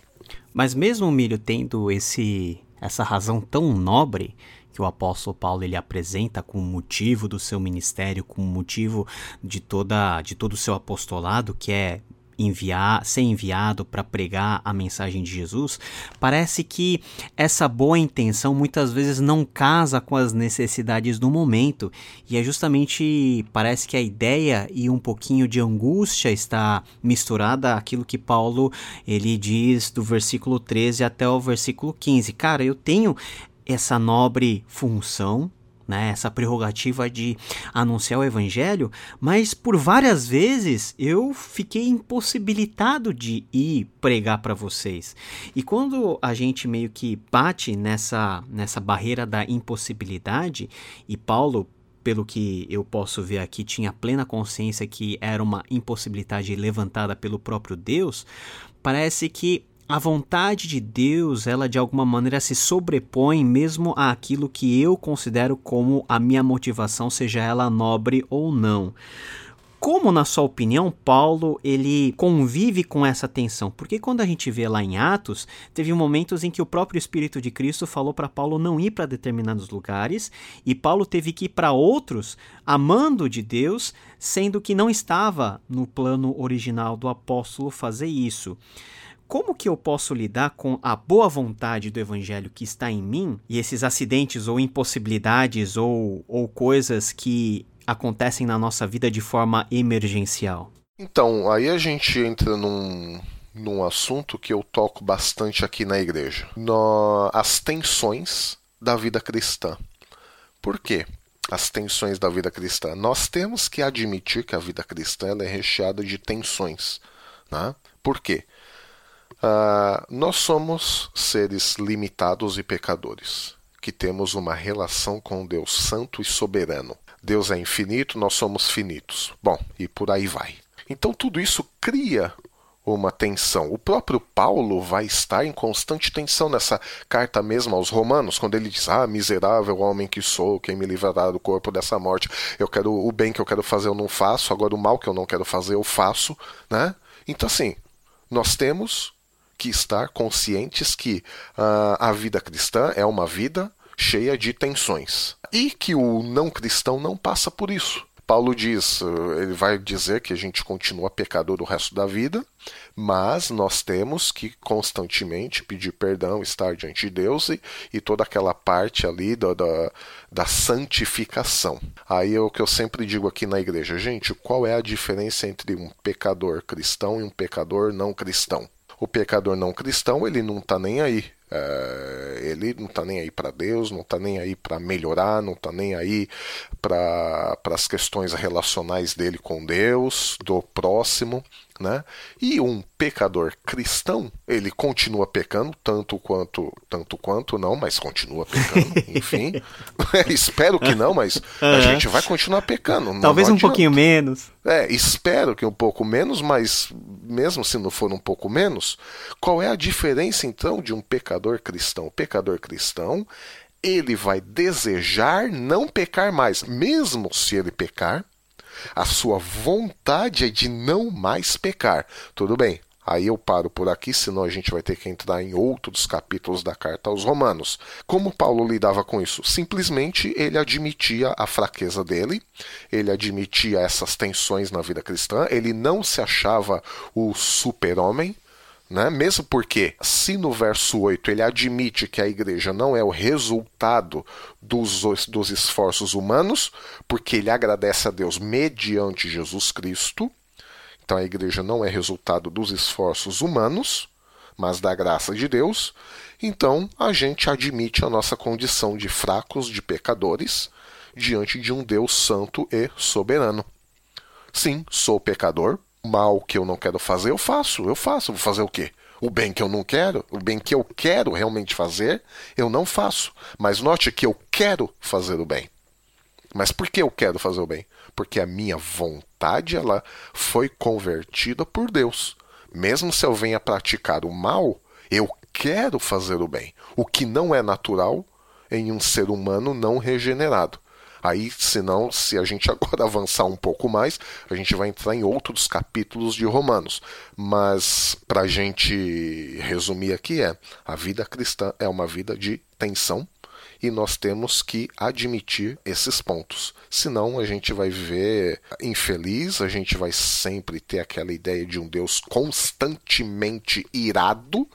[SPEAKER 2] Mas mesmo o Milho tendo esse essa razão tão nobre que o apóstolo Paulo ele apresenta como motivo do seu ministério, como motivo de toda de todo o seu apostolado, que é enviar, ser enviado para pregar a mensagem de Jesus, parece que essa boa intenção muitas vezes não casa com as necessidades do momento. E é justamente parece que a ideia e um pouquinho de angústia está misturada àquilo que Paulo ele diz do versículo 13 até o versículo 15. Cara, eu tenho essa nobre função né, essa prerrogativa de anunciar o evangelho, mas por várias vezes eu fiquei impossibilitado de ir pregar para vocês. E quando a gente meio que bate nessa nessa barreira da impossibilidade, e Paulo pelo que eu posso ver aqui, tinha plena consciência que era uma impossibilidade levantada pelo próprio Deus, parece que a vontade de Deus, ela de alguma maneira se sobrepõe mesmo àquilo que eu considero como a minha motivação, seja ela nobre ou não. Como, na sua opinião, Paulo ele convive com essa tensão? Porque quando a gente vê lá em Atos, teve momentos em que o próprio Espírito de Cristo falou para Paulo não ir para determinados lugares e Paulo teve que ir para outros, amando de Deus, sendo que não estava no plano original do apóstolo fazer isso como que eu posso lidar com a boa vontade do evangelho que está em mim e esses acidentes ou impossibilidades ou, ou coisas que acontecem na nossa vida de forma emergencial?
[SPEAKER 3] Então, aí a gente entra num, num assunto que eu toco bastante aqui na igreja: no, as tensões da vida cristã. Por quê? As tensões da vida cristã. Nós temos que admitir que a vida cristã é recheada de tensões. Né? Por quê? Uh, nós somos seres limitados e pecadores, que temos uma relação com Deus Santo e Soberano. Deus é infinito, nós somos finitos. Bom, e por aí vai. Então tudo isso cria uma tensão. O próprio Paulo vai estar em constante tensão nessa carta mesmo aos Romanos, quando ele diz: Ah, miserável homem que sou, quem me livrará do corpo dessa morte? Eu quero o bem que eu quero fazer, eu não faço, agora o mal que eu não quero fazer, eu faço, né? Então, assim, nós temos que estar conscientes que uh, a vida cristã é uma vida cheia de tensões e que o não cristão não passa por isso. Paulo diz, uh, ele vai dizer que a gente continua pecador o resto da vida, mas nós temos que constantemente pedir perdão, estar diante de Deus e, e toda aquela parte ali da, da, da santificação. Aí é o que eu sempre digo aqui na igreja, gente, qual é a diferença entre um pecador cristão e um pecador não cristão? O pecador não cristão, ele não está nem aí. É, ele não está nem aí para Deus, não está nem aí para melhorar, não está nem aí para as questões relacionais dele com Deus, do próximo. Né? E um pecador cristão, ele continua pecando, tanto quanto, tanto quanto não, mas continua pecando, enfim. espero que não, mas a gente vai continuar pecando.
[SPEAKER 2] Talvez um pouquinho menos.
[SPEAKER 3] É, espero que um pouco menos, mas mesmo se não for um pouco menos, qual é a diferença então de um pecador cristão? O pecador cristão, ele vai desejar não pecar mais, mesmo se ele pecar, a sua vontade é de não mais pecar. Tudo bem, Aí eu paro por aqui, senão a gente vai ter que entrar em outros capítulos da carta aos Romanos. Como Paulo lidava com isso? Simplesmente ele admitia a fraqueza dele, ele admitia essas tensões na vida cristã, ele não se achava o super-homem, né? Mesmo porque, se no verso 8 ele admite que a igreja não é o resultado dos, dos esforços humanos, porque ele agradece a Deus mediante Jesus Cristo, então a igreja não é resultado dos esforços humanos, mas da graça de Deus, então a gente admite a nossa condição de fracos, de pecadores, diante de um Deus santo e soberano. Sim, sou pecador, mal que eu não quero fazer, eu faço, eu faço. Vou fazer o quê? O bem que eu não quero, o bem que eu quero realmente fazer, eu não faço. Mas note que eu quero fazer o bem. Mas por que eu quero fazer o bem? Porque a minha vontade ela foi convertida por Deus. Mesmo se eu venha praticar o mal, eu quero fazer o bem, o que não é natural em um ser humano não regenerado. Aí, senão, se a gente agora avançar um pouco mais, a gente vai entrar em outros capítulos de Romanos. Mas, para a gente resumir aqui, é: a vida cristã é uma vida de tensão, e nós temos que admitir esses pontos. Senão a gente vai viver infeliz, a gente vai sempre ter aquela ideia de um Deus constantemente irado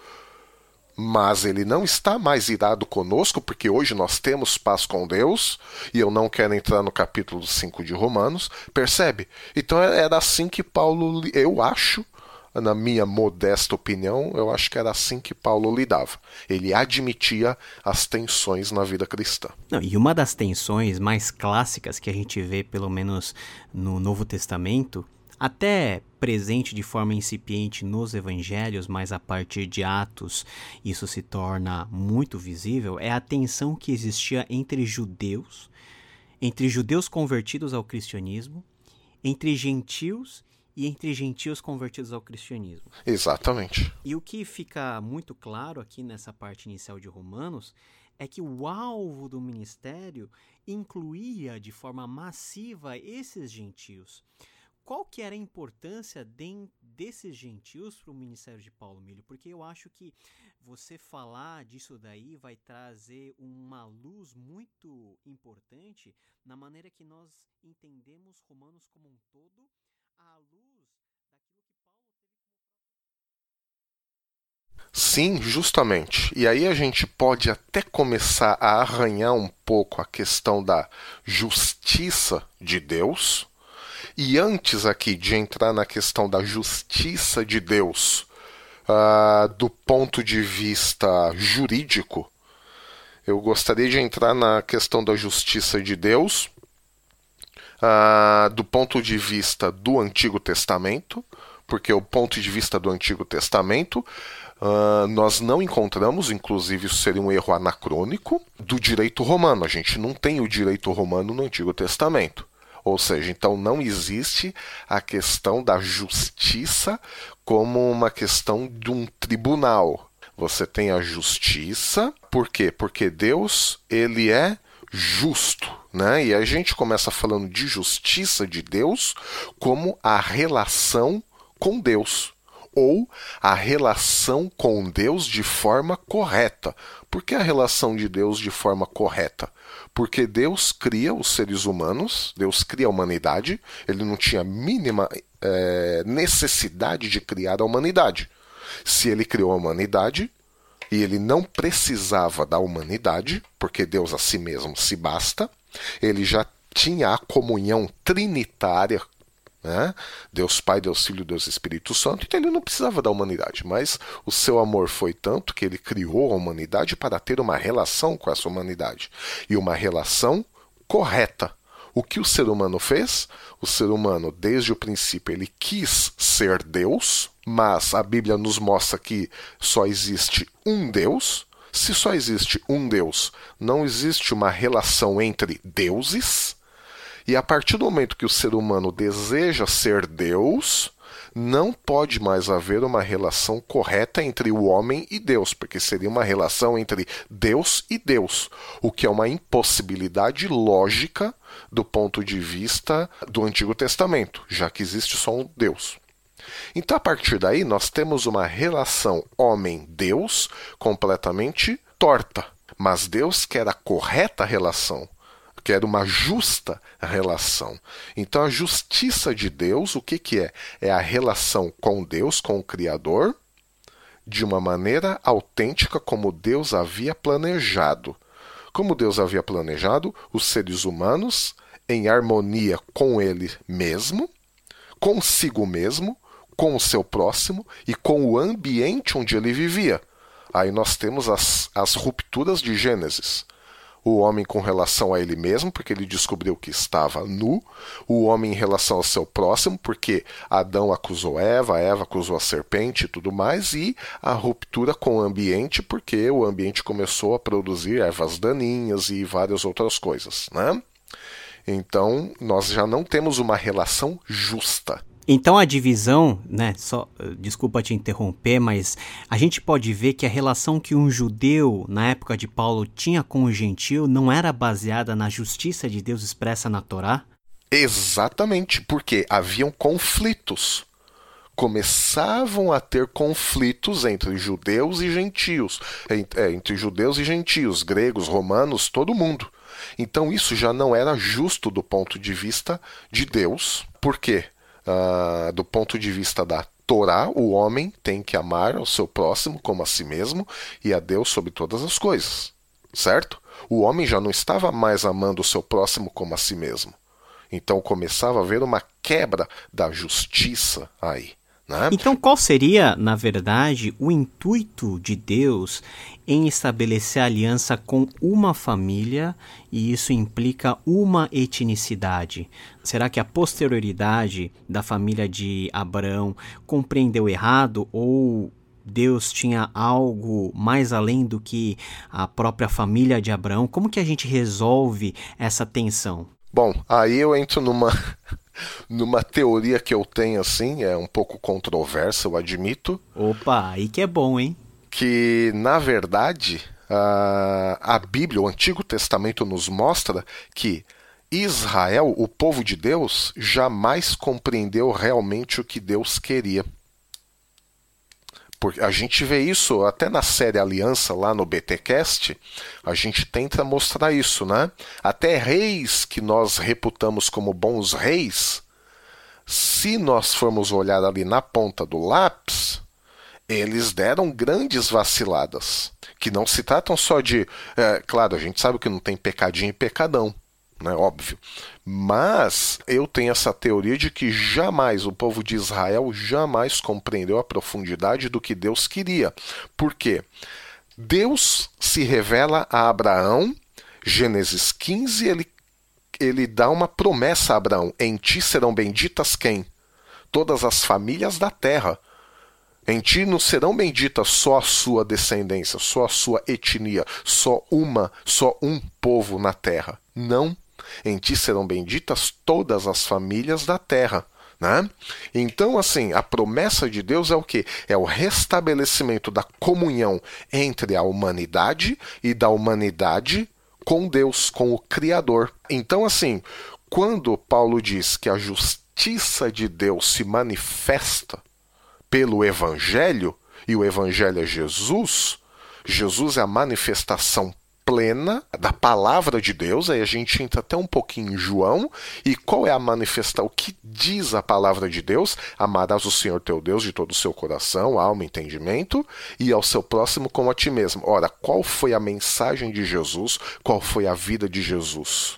[SPEAKER 3] mas ele não está mais irado conosco, porque hoje nós temos paz com Deus, e eu não quero entrar no capítulo 5 de Romanos, percebe? Então é, era assim que Paulo, eu acho, na minha modesta opinião, eu acho que era assim que Paulo lidava. Ele admitia as tensões na vida cristã.
[SPEAKER 2] Não, e uma das tensões mais clássicas que a gente vê, pelo menos no Novo Testamento, até presente de forma incipiente nos evangelhos, mas a partir de Atos isso se torna muito visível, é a tensão que existia entre judeus, entre judeus convertidos ao cristianismo, entre gentios e entre gentios convertidos ao cristianismo.
[SPEAKER 3] Exatamente.
[SPEAKER 2] E o que fica muito claro aqui nessa parte inicial de Romanos é que o alvo do ministério incluía de forma massiva esses gentios qual que era a importância de, desses gentios para o ministério de Paulo Milho? Porque eu acho que você falar disso daí vai trazer uma luz muito importante na maneira que nós entendemos Romanos como um todo, à luz daquilo que Paulo
[SPEAKER 3] teve Sim, justamente. E aí a gente pode até começar a arranhar um pouco a questão da justiça de Deus e antes aqui de entrar na questão da justiça de Deus, uh, do ponto de vista jurídico, eu gostaria de entrar na questão da justiça de Deus uh, do ponto de vista do Antigo Testamento, porque o ponto de vista do Antigo Testamento Uh, nós não encontramos, inclusive isso seria um erro anacrônico, do direito romano. A gente não tem o direito romano no Antigo Testamento. Ou seja, então não existe a questão da justiça como uma questão de um tribunal. Você tem a justiça, por quê? Porque Deus, ele é justo, né? E a gente começa falando de justiça de Deus como a relação com Deus ou a relação com Deus de forma correta. Por que a relação de Deus de forma correta? Porque Deus cria os seres humanos, Deus cria a humanidade, ele não tinha mínima é, necessidade de criar a humanidade. Se ele criou a humanidade e ele não precisava da humanidade, porque Deus a si mesmo se basta, ele já tinha a comunhão trinitária né? Deus Pai, Deus Filho, Deus Espírito Santo, então ele não precisava da humanidade, mas o seu amor foi tanto que ele criou a humanidade para ter uma relação com essa humanidade e uma relação correta, O que o ser humano fez? O ser humano, desde o princípio, ele quis ser Deus, mas a Bíblia nos mostra que só existe um Deus. Se só existe um Deus, não existe uma relação entre deuses. E a partir do momento que o ser humano deseja ser Deus, não pode mais haver uma relação correta entre o homem e Deus, porque seria uma relação entre Deus e Deus, o que é uma impossibilidade lógica do ponto de vista do Antigo Testamento, já que existe só um Deus. Então, a partir daí, nós temos uma relação homem-Deus completamente torta. Mas Deus quer a correta relação quer uma justa relação. Então a justiça de Deus, o que, que é? É a relação com Deus, com o Criador, de uma maneira autêntica como Deus havia planejado. Como Deus havia planejado, os seres humanos em harmonia com ele mesmo, consigo mesmo, com o seu próximo e com o ambiente onde ele vivia. Aí nós temos as, as rupturas de Gênesis o homem com relação a ele mesmo, porque ele descobriu que estava nu, o homem em relação ao seu próximo, porque Adão acusou Eva, Eva acusou a serpente e tudo mais, e a ruptura com o ambiente, porque o ambiente começou a produzir ervas daninhas e várias outras coisas, né? Então, nós já não temos uma relação justa.
[SPEAKER 2] Então a divisão, né, só, desculpa te interromper, mas a gente pode ver que a relação que um judeu na época de Paulo tinha com o gentio não era baseada na justiça de Deus expressa na Torá?
[SPEAKER 3] Exatamente, porque haviam conflitos. Começavam a ter conflitos entre judeus e gentios, é, entre judeus e gentios, gregos, romanos, todo mundo. Então isso já não era justo do ponto de vista de Deus. Por quê? Uh, do ponto de vista da Torá, o homem tem que amar ao seu próximo como a si mesmo e a Deus sobre todas as coisas. Certo? O homem já não estava mais amando o seu próximo como a si mesmo. Então começava a haver uma quebra da justiça aí. Né?
[SPEAKER 2] Então, qual seria, na verdade, o intuito de Deus em estabelecer aliança com uma família e isso implica uma etnicidade? Será que a posterioridade da família de Abraão compreendeu errado ou Deus tinha algo mais além do que a própria família de Abraão? Como que a gente resolve essa tensão?
[SPEAKER 3] Bom, aí eu entro numa numa teoria que eu tenho assim, é um pouco controversa, eu admito.
[SPEAKER 2] Opa, aí que é bom, hein?
[SPEAKER 3] Que na verdade a, a Bíblia, o Antigo Testamento nos mostra que Israel, o povo de Deus, jamais compreendeu realmente o que Deus queria. Porque a gente vê isso até na série Aliança lá no BTcast, a gente tenta mostrar isso, né? Até reis que nós reputamos como bons reis, se nós formos olhar ali na ponta do lápis, eles deram grandes vaciladas, que não se tratam só de, é, claro, a gente sabe que não tem pecadinho e pecadão, né? Óbvio. Mas eu tenho essa teoria de que jamais o povo de Israel jamais compreendeu a profundidade do que Deus queria. Por quê? Deus se revela a Abraão, Gênesis 15, ele, ele dá uma promessa a Abraão: em ti serão benditas quem? Todas as famílias da terra. Em ti não serão benditas só a sua descendência, só a sua etnia, só uma, só um povo na terra. Não em ti serão benditas todas as famílias da terra. Né? Então, assim, a promessa de Deus é o que? É o restabelecimento da comunhão entre a humanidade e da humanidade com Deus, com o Criador. Então, assim, quando Paulo diz que a justiça de Deus se manifesta pelo Evangelho, e o Evangelho é Jesus, Jesus é a manifestação plena da palavra de Deus, aí a gente entra até um pouquinho em João, e qual é a manifestação? O que diz a palavra de Deus? Amarás o Senhor teu Deus de todo o seu coração, alma, entendimento, e ao seu próximo como a ti mesmo. Ora, qual foi a mensagem de Jesus? Qual foi a vida de Jesus?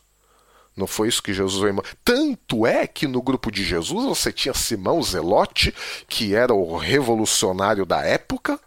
[SPEAKER 3] Não foi isso que Jesus veio. Tanto é que no grupo de Jesus você tinha Simão Zelote, que era o revolucionário da época,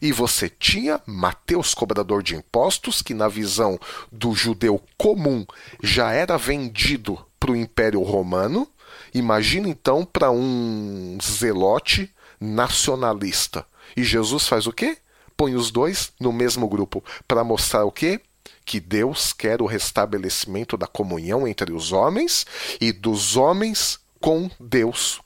[SPEAKER 3] E você tinha Mateus, cobrador de impostos, que na visão do judeu comum já era vendido para o Império Romano. Imagina então para um zelote nacionalista. E Jesus faz o quê? Põe os dois no mesmo grupo para mostrar o quê? Que Deus quer o restabelecimento da comunhão entre os homens e dos homens com Deus.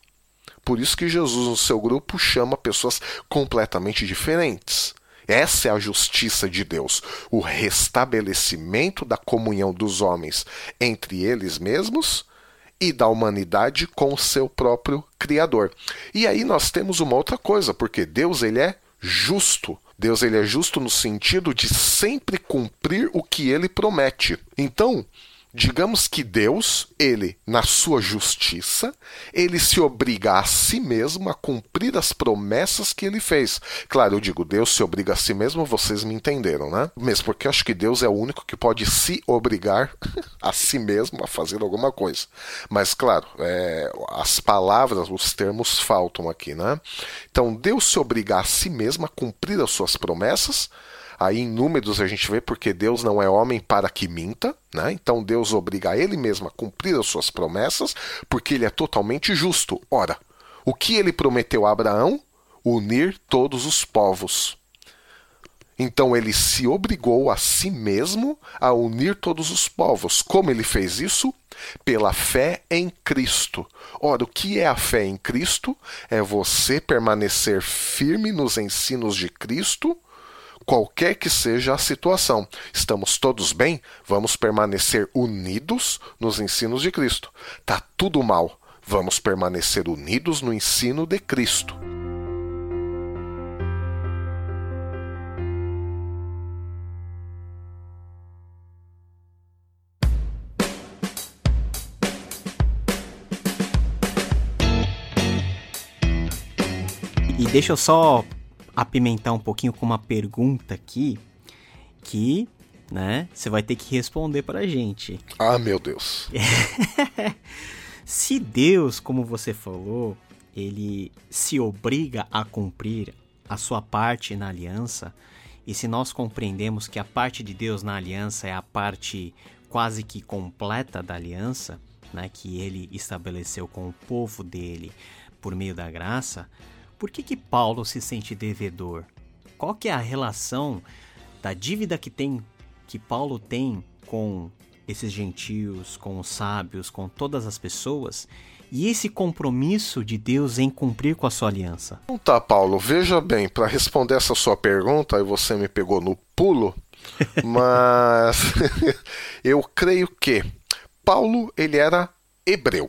[SPEAKER 3] Por isso que Jesus, no seu grupo, chama pessoas completamente diferentes. Essa é a justiça de Deus, o restabelecimento da comunhão dos homens entre eles mesmos e da humanidade com o seu próprio Criador. E aí nós temos uma outra coisa, porque Deus ele é justo. Deus ele é justo no sentido de sempre cumprir o que ele promete. Então, Digamos que Deus, ele, na sua justiça, ele se obriga a si mesmo a cumprir as promessas que ele fez. Claro, eu digo Deus se obriga a si mesmo, vocês me entenderam, né? Mesmo porque eu acho que Deus é o único que pode se obrigar a si mesmo a fazer alguma coisa. Mas, claro, é, as palavras, os termos faltam aqui, né? Então, Deus se obriga a si mesmo a cumprir as suas promessas Aí em Números a gente vê porque Deus não é homem para que minta, né? Então Deus obriga ele mesmo a cumprir as suas promessas, porque ele é totalmente justo. Ora, o que ele prometeu a Abraão? Unir todos os povos. Então ele se obrigou a si mesmo a unir todos os povos. Como ele fez isso? Pela fé em Cristo. Ora, o que é a fé em Cristo? É você permanecer firme nos ensinos de Cristo qualquer que seja a situação. Estamos todos bem? Vamos permanecer unidos nos ensinos de Cristo. Tá tudo mal? Vamos permanecer unidos no ensino de Cristo.
[SPEAKER 2] E deixa eu só apimentar um pouquinho com uma pergunta aqui que, né, você vai ter que responder pra gente.
[SPEAKER 3] Ah, meu Deus.
[SPEAKER 2] se Deus, como você falou, ele se obriga a cumprir a sua parte na aliança, e se nós compreendemos que a parte de Deus na aliança é a parte quase que completa da aliança, né, que ele estabeleceu com o povo dele por meio da graça, por que, que Paulo se sente devedor? Qual que é a relação da dívida que tem que Paulo tem com esses gentios, com os sábios, com todas as pessoas e esse compromisso de Deus em cumprir com a sua aliança?
[SPEAKER 3] Então tá, Paulo, veja bem, para responder essa sua pergunta, aí você me pegou no pulo, mas eu creio que Paulo ele era hebreu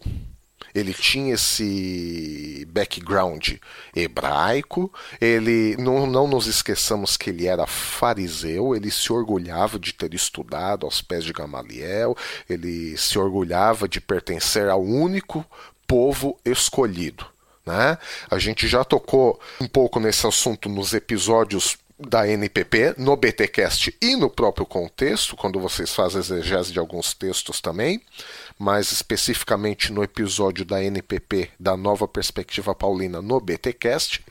[SPEAKER 3] ele tinha esse background hebraico, ele não, não nos esqueçamos que ele era fariseu, ele se orgulhava de ter estudado aos pés de Gamaliel, ele se orgulhava de pertencer ao único povo escolhido. Né? A gente já tocou um pouco nesse assunto nos episódios da NPP, no BTcast e no próprio contexto, quando vocês fazem exegese de alguns textos também mais especificamente no episódio da NPP da Nova Perspectiva Paulina no BTcast,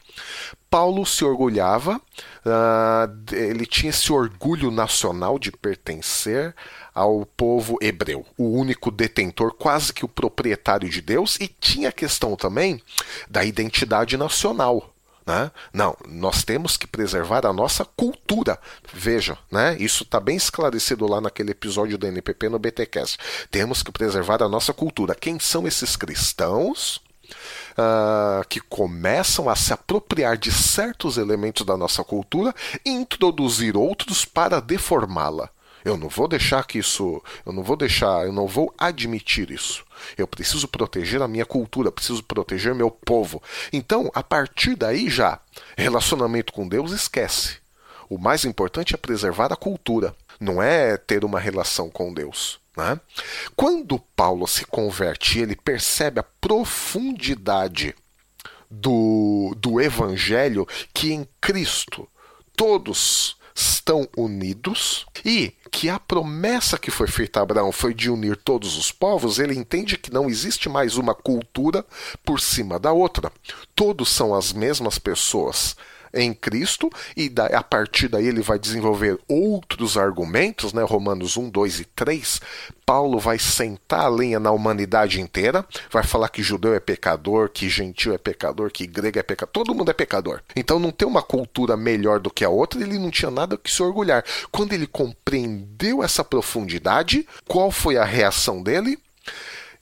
[SPEAKER 3] Paulo se orgulhava, uh, ele tinha esse orgulho nacional de pertencer ao povo hebreu, o único detentor, quase que o proprietário de Deus, e tinha a questão também da identidade nacional. Né? Não, nós temos que preservar a nossa cultura. Veja, né? isso está bem esclarecido lá naquele episódio da NPP no BTcast. Temos que preservar a nossa cultura. Quem são esses cristãos? Uh, que começam a se apropriar de certos elementos da nossa cultura e introduzir outros para deformá-la. Eu não vou deixar que isso, eu não vou deixar, eu não vou admitir isso. Eu preciso proteger a minha cultura, preciso proteger meu povo. Então, a partir daí já, relacionamento com Deus esquece. O mais importante é preservar a cultura, não é ter uma relação com Deus. Né? Quando Paulo se converte, ele percebe a profundidade do, do evangelho que em Cristo todos estão unidos e que a promessa que foi feita a Abraão foi de unir todos os povos, ele entende que não existe mais uma cultura por cima da outra. Todos são as mesmas pessoas em Cristo, e a partir daí ele vai desenvolver outros argumentos, né? Romanos 1, 2 e 3. Paulo vai sentar a lenha na humanidade inteira, vai falar que judeu é pecador, que gentil é pecador, que grego é pecador, todo mundo é pecador. Então não tem uma cultura melhor do que a outra, ele não tinha nada que se orgulhar. Quando ele compreendeu essa profundidade, qual foi a reação dele?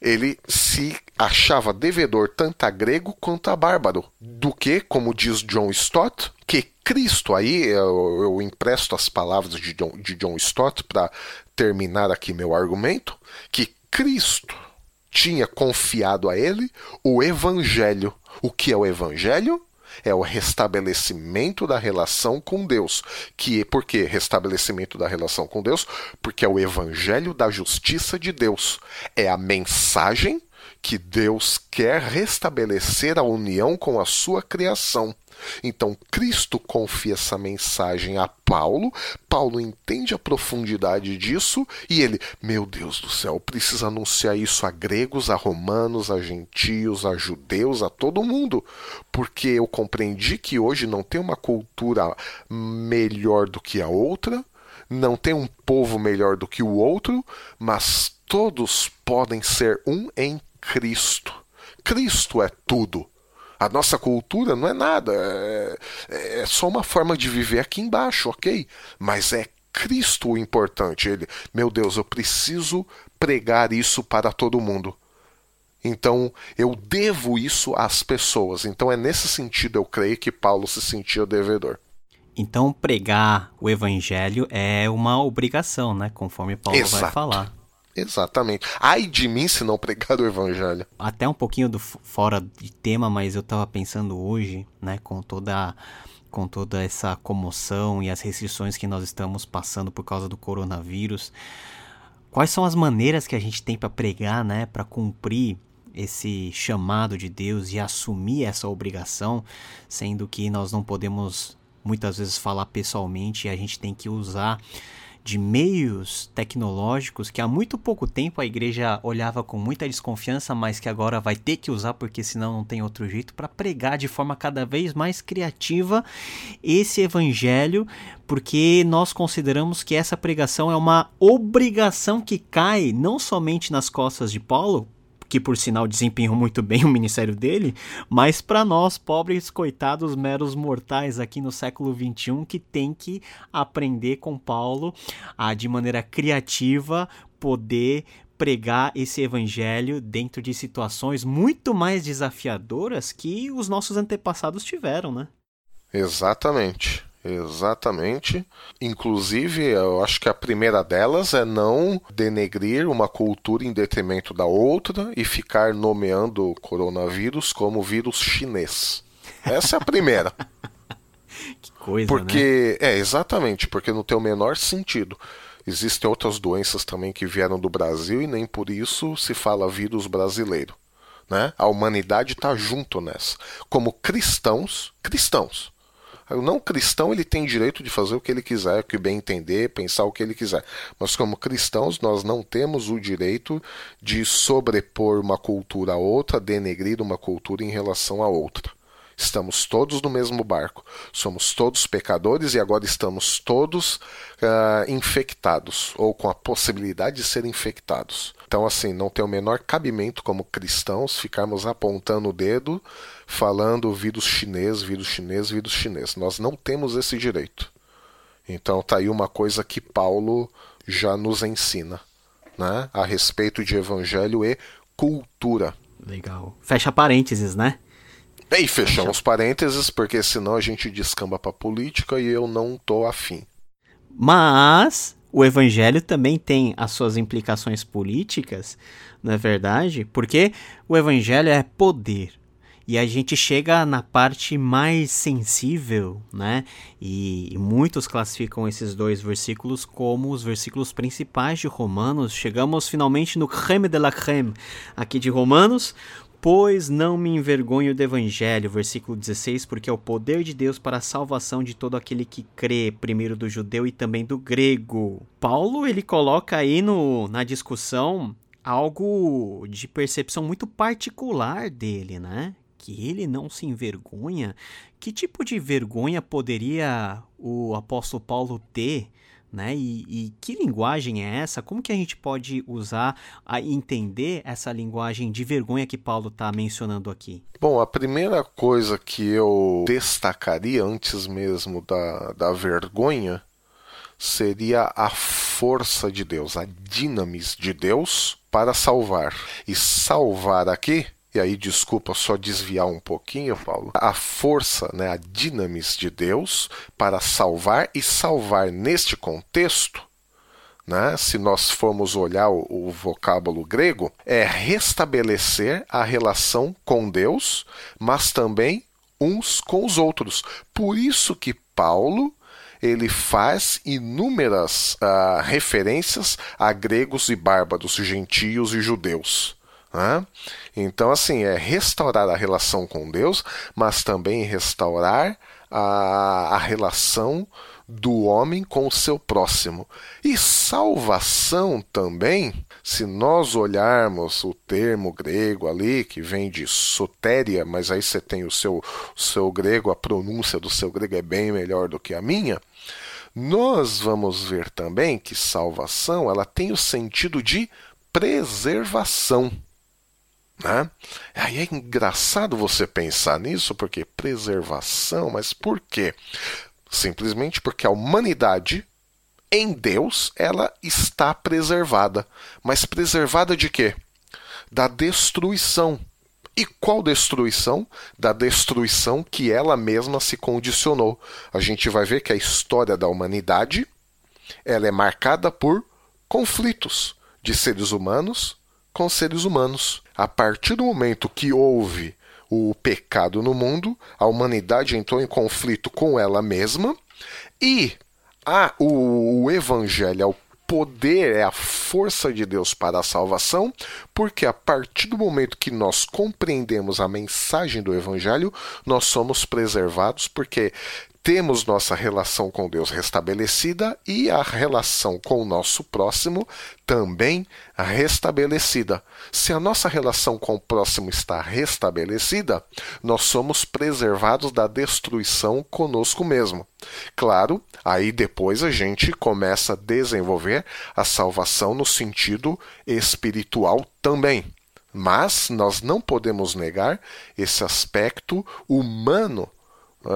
[SPEAKER 3] Ele se achava devedor tanto a grego quanto a bárbaro, do que, como diz John Stott, que Cristo, aí eu, eu empresto as palavras de John, de John Stott para terminar aqui meu argumento, que Cristo tinha confiado a ele o evangelho. O que é o evangelho? É o restabelecimento da relação com Deus. Que por que restabelecimento da relação com Deus? Porque é o evangelho da justiça de Deus. É a mensagem que Deus quer restabelecer a união com a sua criação. Então Cristo confia essa mensagem a Paulo, Paulo entende a profundidade disso e ele, meu Deus do céu, precisa anunciar isso a gregos, a romanos, a gentios, a judeus, a todo mundo, porque eu compreendi que hoje não tem uma cultura melhor do que a outra, não tem um povo melhor do que o outro, mas todos podem ser um em Cristo. Cristo é tudo. A nossa cultura não é nada, é, é só uma forma de viver aqui embaixo, ok? Mas é Cristo o importante. Ele, meu Deus, eu preciso pregar isso para todo mundo. Então eu devo isso às pessoas. Então é nesse sentido eu creio que Paulo se sentia devedor.
[SPEAKER 2] Então pregar o evangelho é uma obrigação, né? Conforme Paulo Exato. vai falar.
[SPEAKER 3] Exatamente. Ai de mim se não pregar o evangelho.
[SPEAKER 2] Até um pouquinho do fora de tema, mas eu tava pensando hoje, né, com toda com toda essa comoção e as restrições que nós estamos passando por causa do coronavírus. Quais são as maneiras que a gente tem para pregar, né, para cumprir esse chamado de Deus e assumir essa obrigação, sendo que nós não podemos muitas vezes falar pessoalmente e a gente tem que usar de meios tecnológicos que há muito pouco tempo a igreja olhava com muita desconfiança, mas que agora vai ter que usar porque senão não tem outro jeito para pregar de forma cada vez mais criativa esse evangelho, porque nós consideramos que essa pregação é uma obrigação que cai não somente nas costas de Paulo, que por sinal desempenhou muito bem o ministério dele, mas para nós, pobres coitados meros mortais aqui no século 21, que tem que aprender com Paulo a de maneira criativa poder pregar esse evangelho dentro de situações muito mais desafiadoras que os nossos antepassados tiveram, né?
[SPEAKER 3] Exatamente. Exatamente. Inclusive, eu acho que a primeira delas é não denegrir uma cultura em detrimento da outra e ficar nomeando o coronavírus como vírus chinês. Essa é a primeira.
[SPEAKER 2] que coisa,
[SPEAKER 3] porque,
[SPEAKER 2] né?
[SPEAKER 3] É, exatamente, porque não tem o menor sentido. Existem outras doenças também que vieram do Brasil e nem por isso se fala vírus brasileiro. Né? A humanidade está junto nessa. Como cristãos, cristãos, o não cristão ele tem direito de fazer o que ele quiser, o que bem entender, pensar o que ele quiser. Mas como cristãos nós não temos o direito de sobrepor uma cultura a outra, denegrir uma cultura em relação a outra. Estamos todos no mesmo barco. Somos todos pecadores e agora estamos todos uh, infectados ou com a possibilidade de ser infectados. Então, assim, não tem o menor cabimento como cristãos ficarmos apontando o dedo falando vírus chinês, vírus chinês, vírus chinês. Nós não temos esse direito. Então tá aí uma coisa que Paulo já nos ensina, né, a respeito de evangelho e cultura.
[SPEAKER 2] Legal. Fecha parênteses, né?
[SPEAKER 3] E fechamos Fecha. parênteses, porque senão a gente descamba pra política e eu não tô afim.
[SPEAKER 2] Mas o evangelho também tem as suas implicações políticas, não é verdade? Porque o evangelho é poder. E a gente chega na parte mais sensível, né? E, muitos classificam esses dois versículos como os versículos principais de Romanos. Chegamos finalmente no creme de la creme aqui de Romanos. Pois não me envergonho do evangelho, versículo 16, porque é o poder de Deus para a salvação de todo aquele que crê, primeiro do judeu e também do grego. Paulo, ele coloca aí no, na discussão algo de percepção muito particular dele, né? que ele não se envergonha? Que tipo de vergonha poderia o apóstolo Paulo ter? Né? E, e, que linguagem é essa? Como que a gente pode usar a entender essa linguagem de vergonha que Paulo está mencionando aqui?
[SPEAKER 3] Bom, a primeira coisa que eu destacaria antes mesmo da, da vergonha seria a força de Deus, a dinamis de Deus para salvar. E salvar aqui e aí desculpa só desviar um pouquinho, Paulo, a força, né, a dinamis de Deus para salvar e salvar neste contexto, né, se nós formos olhar o, o vocábulo grego, é restabelecer a relação com Deus, mas também uns com os outros. Por isso que Paulo ele faz inúmeras uh, referências a gregos e bárbaros, gentios e judeus. Né? Então, assim, é restaurar a relação com Deus, mas também restaurar a, a relação do homem com o seu próximo. E salvação também, se nós olharmos o termo grego ali, que vem de sotéria, mas aí você tem o seu, seu grego, a pronúncia do seu grego é bem melhor do que a minha. Nós vamos ver também que salvação ela tem o sentido de preservação. Né? Aí é engraçado você pensar nisso, porque preservação, mas por quê? Simplesmente porque a humanidade em Deus ela está preservada. Mas preservada de quê? Da destruição. E qual destruição? Da destruição que ela mesma se condicionou. A gente vai ver que a história da humanidade ela é marcada por conflitos de seres humanos com seres humanos. A partir do momento que houve o pecado no mundo, a humanidade entrou em conflito com ela mesma e a, o, o evangelho é o poder, é a força de Deus para a salvação, porque a partir do momento que nós compreendemos a mensagem do Evangelho, nós somos preservados, porque temos nossa relação com Deus restabelecida e a relação com o nosso próximo também restabelecida. Se a nossa relação com o próximo está restabelecida, nós somos preservados da destruição conosco mesmo. Claro, aí depois a gente começa a desenvolver a salvação no sentido espiritual também. Mas nós não podemos negar esse aspecto humano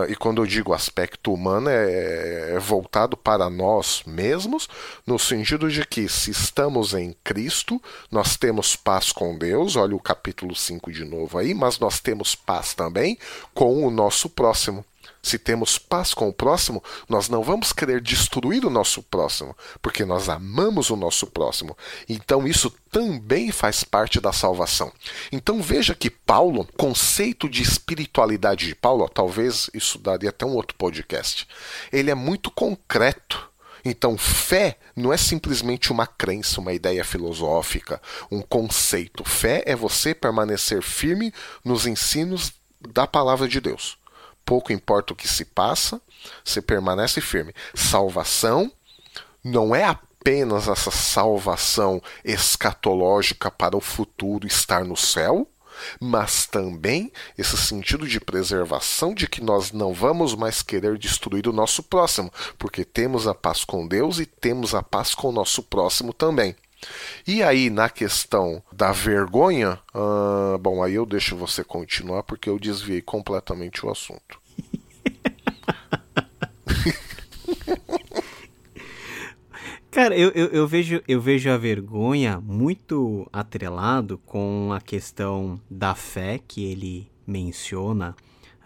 [SPEAKER 3] e quando eu digo aspecto humano, é, é, voltado para nós mesmos, no sentido de que, se estamos em Cristo, nós temos paz com Deus, olha o capítulo 5 de novo aí, mas nós temos paz também com o nosso próximo. Se temos paz com o próximo, nós não vamos querer destruir o nosso próximo, porque nós amamos o nosso próximo. Então isso também faz parte da salvação. Então veja que Paulo, conceito de espiritualidade de Paulo, talvez isso daria até um outro podcast. Ele é muito concreto. Então, fé não é simplesmente uma crença, uma ideia filosófica, um conceito. Fé é você permanecer firme nos ensinos da palavra de Deus pouco importa o que se passa, você permanece firme. Salvação não é apenas essa salvação escatológica para o futuro estar no céu, mas também esse sentido de preservação de que nós não vamos mais querer destruir o nosso próximo, porque temos a paz com Deus e temos a paz com o nosso próximo também. E aí, na questão da vergonha, uh, bom, aí eu deixo você continuar porque eu desviei completamente o assunto.
[SPEAKER 2] Cara, eu, eu, eu, vejo, eu vejo a vergonha muito atrelado com a questão da fé que ele menciona.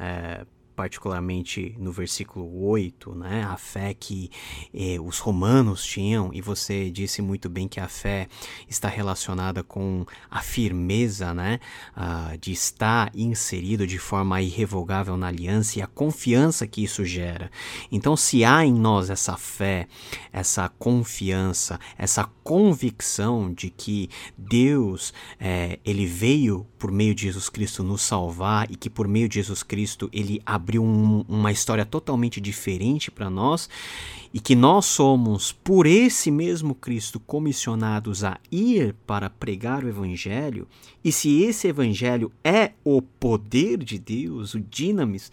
[SPEAKER 2] É, particularmente no versículo 8, né? A fé que eh, os romanos tinham, e você disse muito bem que a fé está relacionada com a firmeza, né? Ah, de estar inserido de forma irrevogável na aliança e a confiança que isso gera. Então, se há em nós essa fé, essa confiança, essa convicção de que Deus é, ele veio por meio de Jesus Cristo nos salvar e que por meio de Jesus Cristo ele abriu um, uma história totalmente diferente para nós e que nós somos, por esse mesmo Cristo, comissionados a ir para pregar o Evangelho, e se esse Evangelho é o poder de Deus, o dinamis,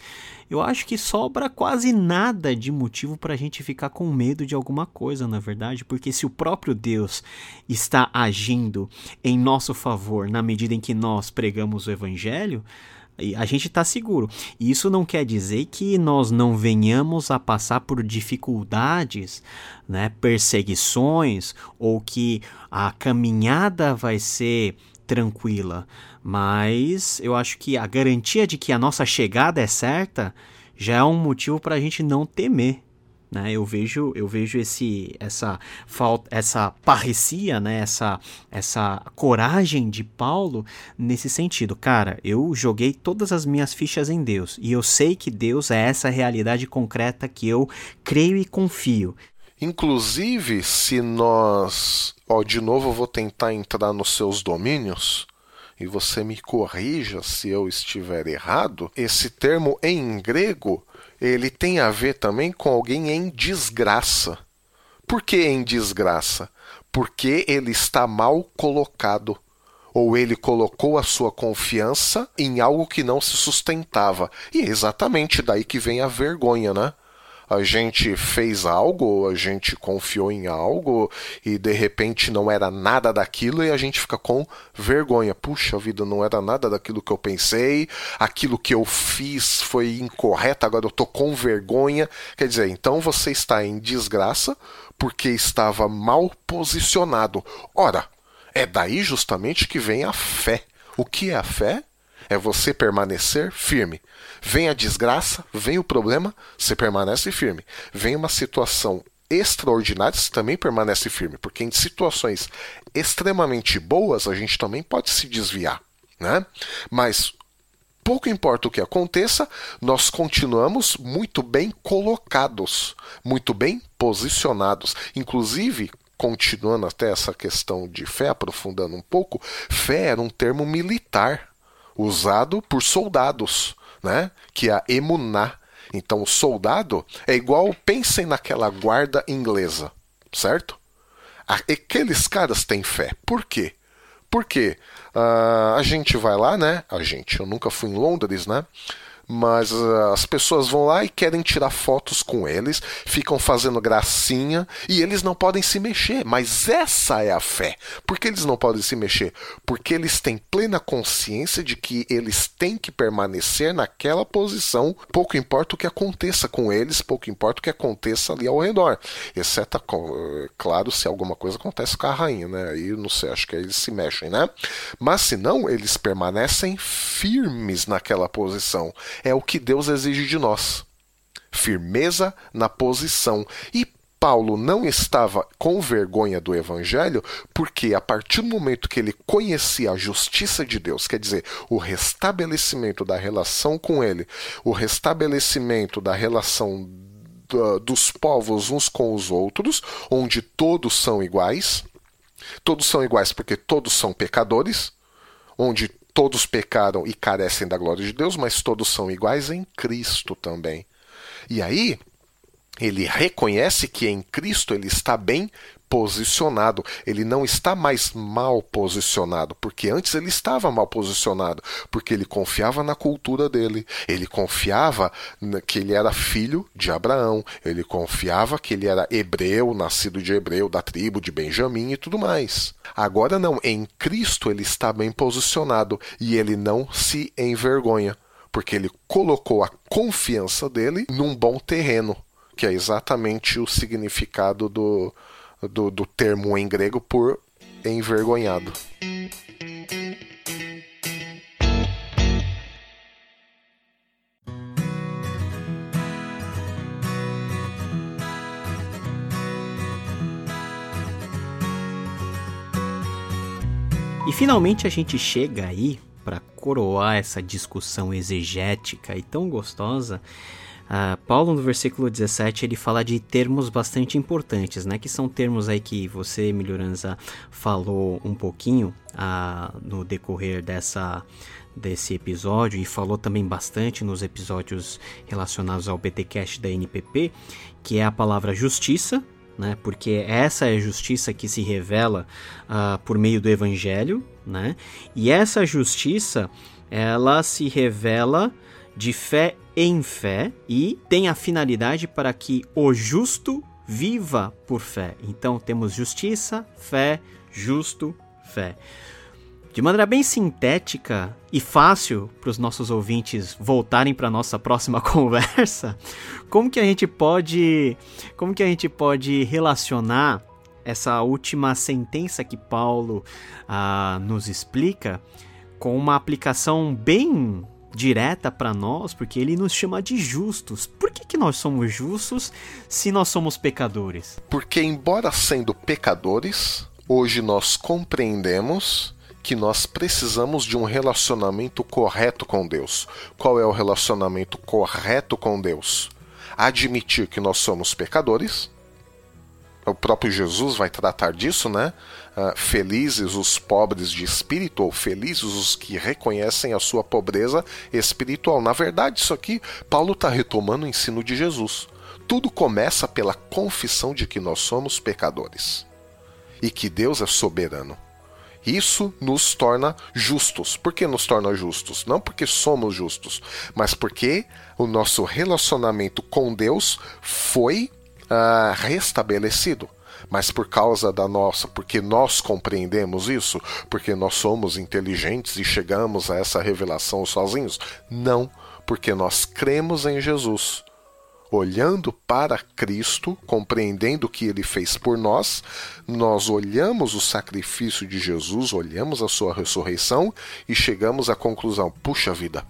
[SPEAKER 2] eu acho que sobra quase nada de motivo para a gente ficar com medo de alguma coisa, na verdade, porque se o próprio Deus está agindo em nosso favor na medida em que nós pregamos o Evangelho, a gente está seguro. Isso não quer dizer que nós não venhamos a passar por dificuldades, né, perseguições, ou que a caminhada vai ser tranquila. Mas eu acho que a garantia de que a nossa chegada é certa já é um motivo para a gente não temer. Né? Eu vejo, eu vejo esse, essa falta, essa parrecia, né? essa, essa coragem de Paulo nesse sentido. Cara, eu joguei todas as minhas fichas em Deus e eu sei que Deus é essa realidade concreta que eu creio e confio.
[SPEAKER 3] Inclusive, se nós, ó, de novo eu vou tentar entrar nos seus domínios e você me corrija se eu estiver errado. Esse termo em grego ele tem a ver também com alguém em desgraça. Por que em desgraça? Porque ele está mal colocado. Ou ele colocou a sua confiança em algo que não se sustentava. E é exatamente daí que vem a vergonha, né? A gente fez algo, a gente confiou em algo e de repente não era nada daquilo e a gente fica com vergonha. Puxa vida, não era nada daquilo que eu pensei, aquilo que eu fiz foi incorreto, agora eu tô com vergonha. Quer dizer, então você está em desgraça porque estava mal posicionado. Ora, é daí justamente que vem a fé. O que é a fé? É você permanecer firme. Vem a desgraça, vem o problema, você permanece firme. Vem uma situação extraordinária, você também permanece firme, porque em situações extremamente boas a gente também pode se desviar, né? Mas pouco importa o que aconteça, nós continuamos muito bem colocados, muito bem posicionados. Inclusive, continuando até essa questão de fé, aprofundando um pouco, fé era um termo militar usado por soldados, né? Que é a emuná. Então, o soldado é igual, pensem naquela guarda inglesa, certo? Aqueles caras têm fé. Por quê? Porque uh, a gente vai lá, né? A gente, eu nunca fui em Londres, né? Mas uh, as pessoas vão lá e querem tirar fotos com eles, ficam fazendo gracinha e eles não podem se mexer. Mas essa é a fé. Por que eles não podem se mexer? Porque eles têm plena consciência de que eles têm que permanecer naquela posição, pouco importa o que aconteça com eles, pouco importa o que aconteça ali ao redor. Exceto, claro, se alguma coisa acontece com a rainha, né? Aí não sei, acho que eles se mexem, né? Mas se não, eles permanecem firmes naquela posição é o que Deus exige de nós. Firmeza na posição. E Paulo não estava com vergonha do evangelho, porque a partir do momento que ele conhecia a justiça de Deus, quer dizer, o restabelecimento da relação com ele, o restabelecimento da relação dos povos uns com os outros, onde todos são iguais, todos são iguais porque todos são pecadores, onde todos pecaram e carecem da glória de Deus, mas todos são iguais em Cristo também. E aí, ele reconhece que em Cristo ele está bem posicionado, ele não está mais mal posicionado, porque antes ele estava mal posicionado, porque ele confiava na cultura dele, ele confiava que ele era filho de Abraão, ele confiava que ele era hebreu, nascido de hebreu, da tribo de Benjamim e tudo mais. Agora não, em Cristo ele está bem posicionado e ele não se envergonha, porque ele colocou a confiança dele num bom terreno, que é exatamente o significado do, do, do termo em grego por envergonhado.
[SPEAKER 2] E finalmente a gente chega aí para coroar essa discussão exegética e tão gostosa Uh, Paulo, no versículo 17, ele fala de termos bastante importantes, né? Que são termos aí que você, Melhorança, falou um pouquinho uh, no decorrer dessa, desse episódio e falou também bastante nos episódios relacionados ao BTcast da NPP, que é a palavra justiça, né? Porque essa é a justiça que se revela uh, por meio do Evangelho, né? E essa justiça, ela se revela de fé em fé e tem a finalidade para que o justo viva por fé. Então temos justiça, fé, justo, fé. De maneira bem sintética e fácil para os nossos ouvintes voltarem para nossa próxima conversa, como que a gente pode, como que a gente pode relacionar essa última sentença que Paulo ah, nos explica com uma aplicação bem direta para nós, porque ele nos chama de justos. Por que, que nós somos justos se nós somos pecadores?
[SPEAKER 3] Porque, embora sendo pecadores, hoje nós compreendemos que nós precisamos de um relacionamento correto com Deus. Qual é o relacionamento correto com Deus? Admitir que nós somos pecadores. O próprio Jesus vai tratar disso, né? Uh, felizes os pobres de espírito, ou felizes os que reconhecem a sua pobreza espiritual. Na verdade, isso aqui, Paulo está retomando o ensino de Jesus. Tudo começa pela confissão de que nós somos pecadores e que Deus é soberano. Isso nos torna justos. Por que nos torna justos? Não porque somos justos, mas porque o nosso relacionamento com Deus foi uh, restabelecido mas por causa da nossa, porque nós compreendemos isso, porque nós somos inteligentes e chegamos a essa revelação sozinhos? Não, porque nós cremos em Jesus. Olhando para Cristo, compreendendo o que ele fez por nós, nós olhamos o sacrifício de Jesus, olhamos a sua ressurreição e chegamos à conclusão: puxa vida,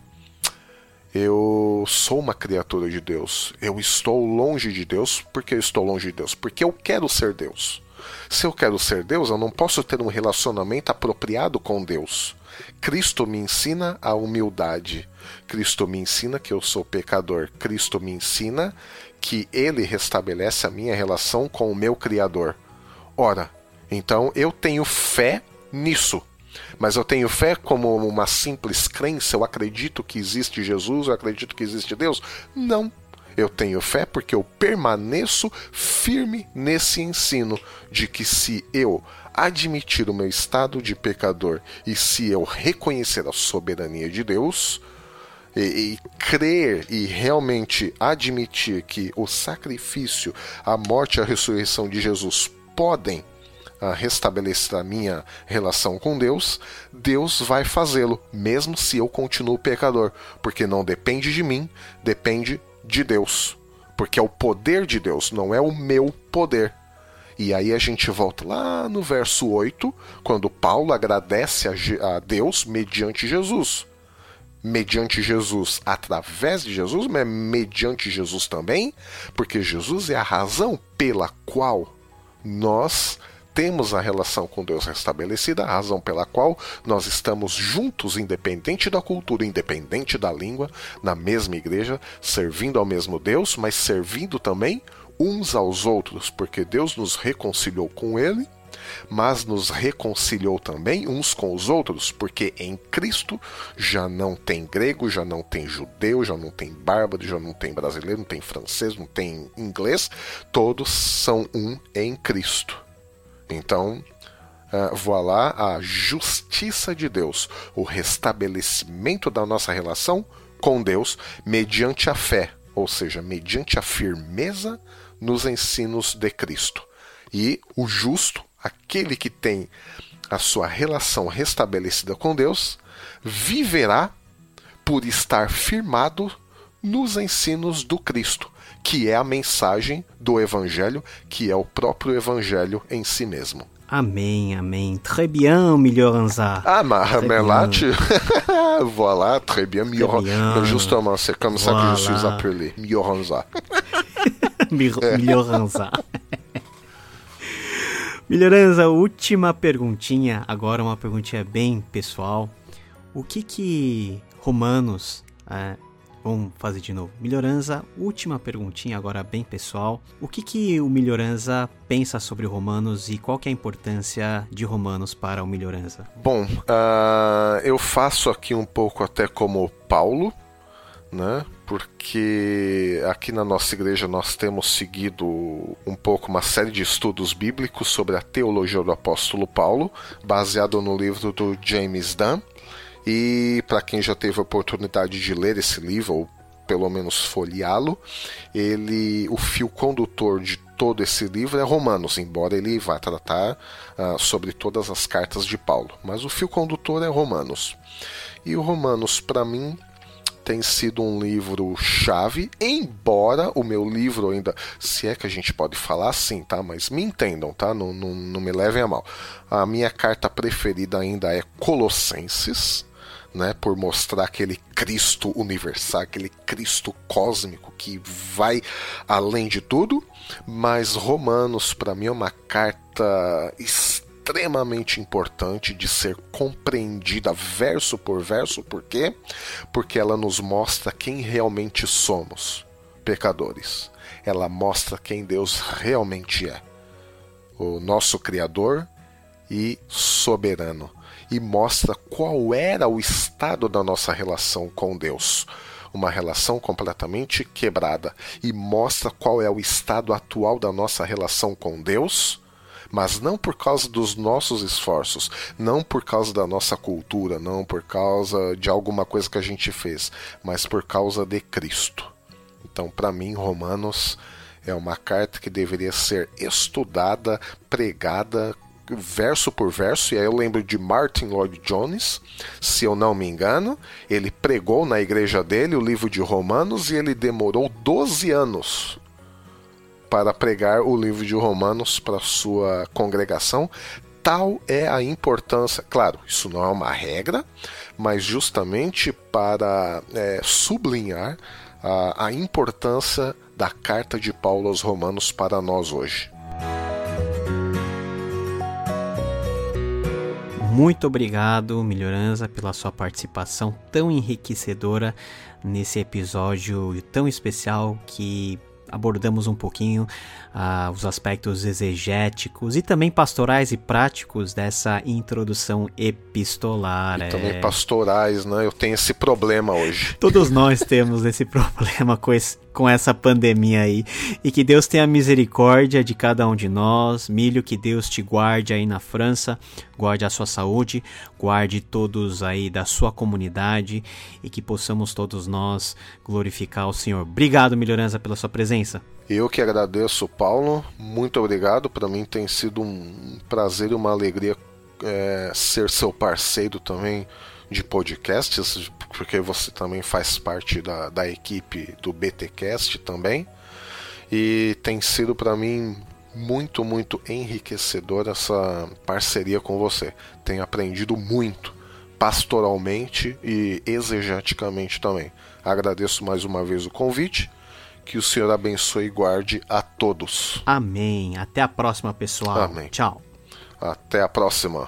[SPEAKER 3] eu sou uma criatura de Deus. Eu estou longe de Deus porque eu estou longe de Deus, porque eu quero ser Deus. Se eu quero ser Deus, eu não posso ter um relacionamento apropriado com Deus. Cristo me ensina a humildade. Cristo me ensina que eu sou pecador. Cristo me ensina que ele restabelece a minha relação com o meu Criador. Ora, então eu tenho fé nisso. Mas eu tenho fé como uma simples crença, eu acredito que existe Jesus, eu acredito que existe Deus? Não. Eu tenho fé porque eu permaneço firme nesse ensino de que se eu admitir o meu estado de pecador e se eu reconhecer a soberania de Deus, e, e, crer e realmente admitir que o sacrifício, a morte e a ressurreição de Jesus podem a restabelecer a minha relação com Deus, Deus vai fazê-lo, mesmo se eu continuo pecador, porque não depende de mim, depende de Deus. Porque é o poder de Deus, não é o meu poder. E aí a gente volta lá no verso 8, quando Paulo agradece a, Deus mediante Jesus. Mediante Jesus, através de Jesus, mas mediante Jesus também, porque Jesus é a razão pela qual nós temos a relação com Deus restabelecida, a razão pela qual nós estamos juntos, independente da cultura, independente da língua, na mesma igreja, servindo ao mesmo Deus, mas servindo também uns aos outros, porque Deus nos reconciliou com Ele, mas nos reconciliou também uns com os outros, porque em Cristo já não tem grego, já não tem judeu, já não tem bárbaro, já não tem brasileiro, não tem francês, não tem inglês, todos são um em Cristo. Então, uh, voilá a justiça de Deus, o restabelecimento da nossa relação com Deus mediante a fé, ou seja, mediante a firmeza nos ensinos de Cristo. E o justo, aquele que tem a sua relação restabelecida com Deus, viverá por estar firmado nos ensinos do Cristo que é a mensagem do Evangelho, que é o próprio Evangelho em si mesmo.
[SPEAKER 2] Amém, amém. Très bien, Milhoranza.
[SPEAKER 3] Ah, mais, là, tu... voilà, très bien, Milhoranza. Justement, c'est comme voilà. ça que je suis appelé, Milhoranza.
[SPEAKER 2] Milhoranza. Milhoranza, última perguntinha, agora uma perguntinha bem pessoal. O que que Romanos é, Vamos fazer de novo. Melhorança, última perguntinha agora bem pessoal. O que, que o Melhorança pensa sobre Romanos e qual que é a importância de Romanos para o Melhorança?
[SPEAKER 3] Bom, uh, eu faço aqui um pouco até como Paulo, né? Porque aqui na nossa igreja nós temos seguido um pouco uma série de estudos bíblicos sobre a teologia do apóstolo Paulo, baseado no livro do James Dunn. E para quem já teve a oportunidade de ler esse livro, ou pelo menos folheá-lo, ele, o fio condutor de todo esse livro é Romanos, embora ele vá tratar uh, sobre todas as cartas de Paulo. Mas o fio condutor é Romanos. E o Romanos, para mim, tem sido um livro chave, embora o meu livro ainda, se é que a gente pode falar assim, tá? Mas me entendam, tá? Não, não, não me levem a mal. A minha carta preferida ainda é Colossenses né, por mostrar aquele Cristo universal, aquele Cristo cósmico que vai além de tudo. Mas Romanos, para mim, é uma carta extremamente importante de ser compreendida verso por verso, por quê? Porque ela nos mostra quem realmente somos, pecadores. Ela mostra quem Deus realmente é, o nosso Criador e soberano e mostra qual era o estado da nossa relação com Deus. Uma relação completamente quebrada. E mostra qual é o estado atual da nossa relação com Deus, mas não por causa dos nossos esforços, não por causa da nossa cultura, não por causa de alguma coisa que a gente fez, mas por causa de Cristo. Então, para mim, Romanos é uma carta que deveria ser estudada, pregada verso por verso, e aí eu lembro de Martin Lloyd Jones, se eu não me engano, ele pregou na igreja dele o livro de Romanos e ele demorou 12 anos para pregar o livro de Romanos para sua congregação. Tal é a importância, claro, isso não é uma regra, mas justamente para é, sublinhar a, a importância da carta de Paulo aos Romanos para nós hoje.
[SPEAKER 2] Muito obrigado, Melhorança, pela sua participação tão enriquecedora nesse episódio tão especial que abordamos um pouquinho uh, os aspectos exegéticos e também pastorais e práticos dessa introdução epistolar.
[SPEAKER 3] E é... também pastorais, né? Eu tenho esse problema hoje.
[SPEAKER 2] Todos nós temos esse problema com esse com essa pandemia aí. E que Deus tenha misericórdia de cada um de nós. Milho, que Deus te guarde aí na França, guarde a sua saúde, guarde todos aí da sua comunidade e que possamos todos nós glorificar o Senhor. Obrigado, Melhorança, pela sua presença.
[SPEAKER 3] Eu que agradeço, Paulo. Muito obrigado. Para mim tem sido um prazer e uma alegria é, ser seu parceiro também de podcasts, porque você também faz parte da, da equipe do BTcast também. E tem sido para mim muito, muito enriquecedor essa parceria com você. Tenho aprendido muito, pastoralmente e exegeticamente também. Agradeço mais uma vez o convite. Que o Senhor abençoe e guarde a todos.
[SPEAKER 2] Amém. Até a próxima, pessoal.
[SPEAKER 3] Amém.
[SPEAKER 2] Tchau.
[SPEAKER 3] Até a próxima.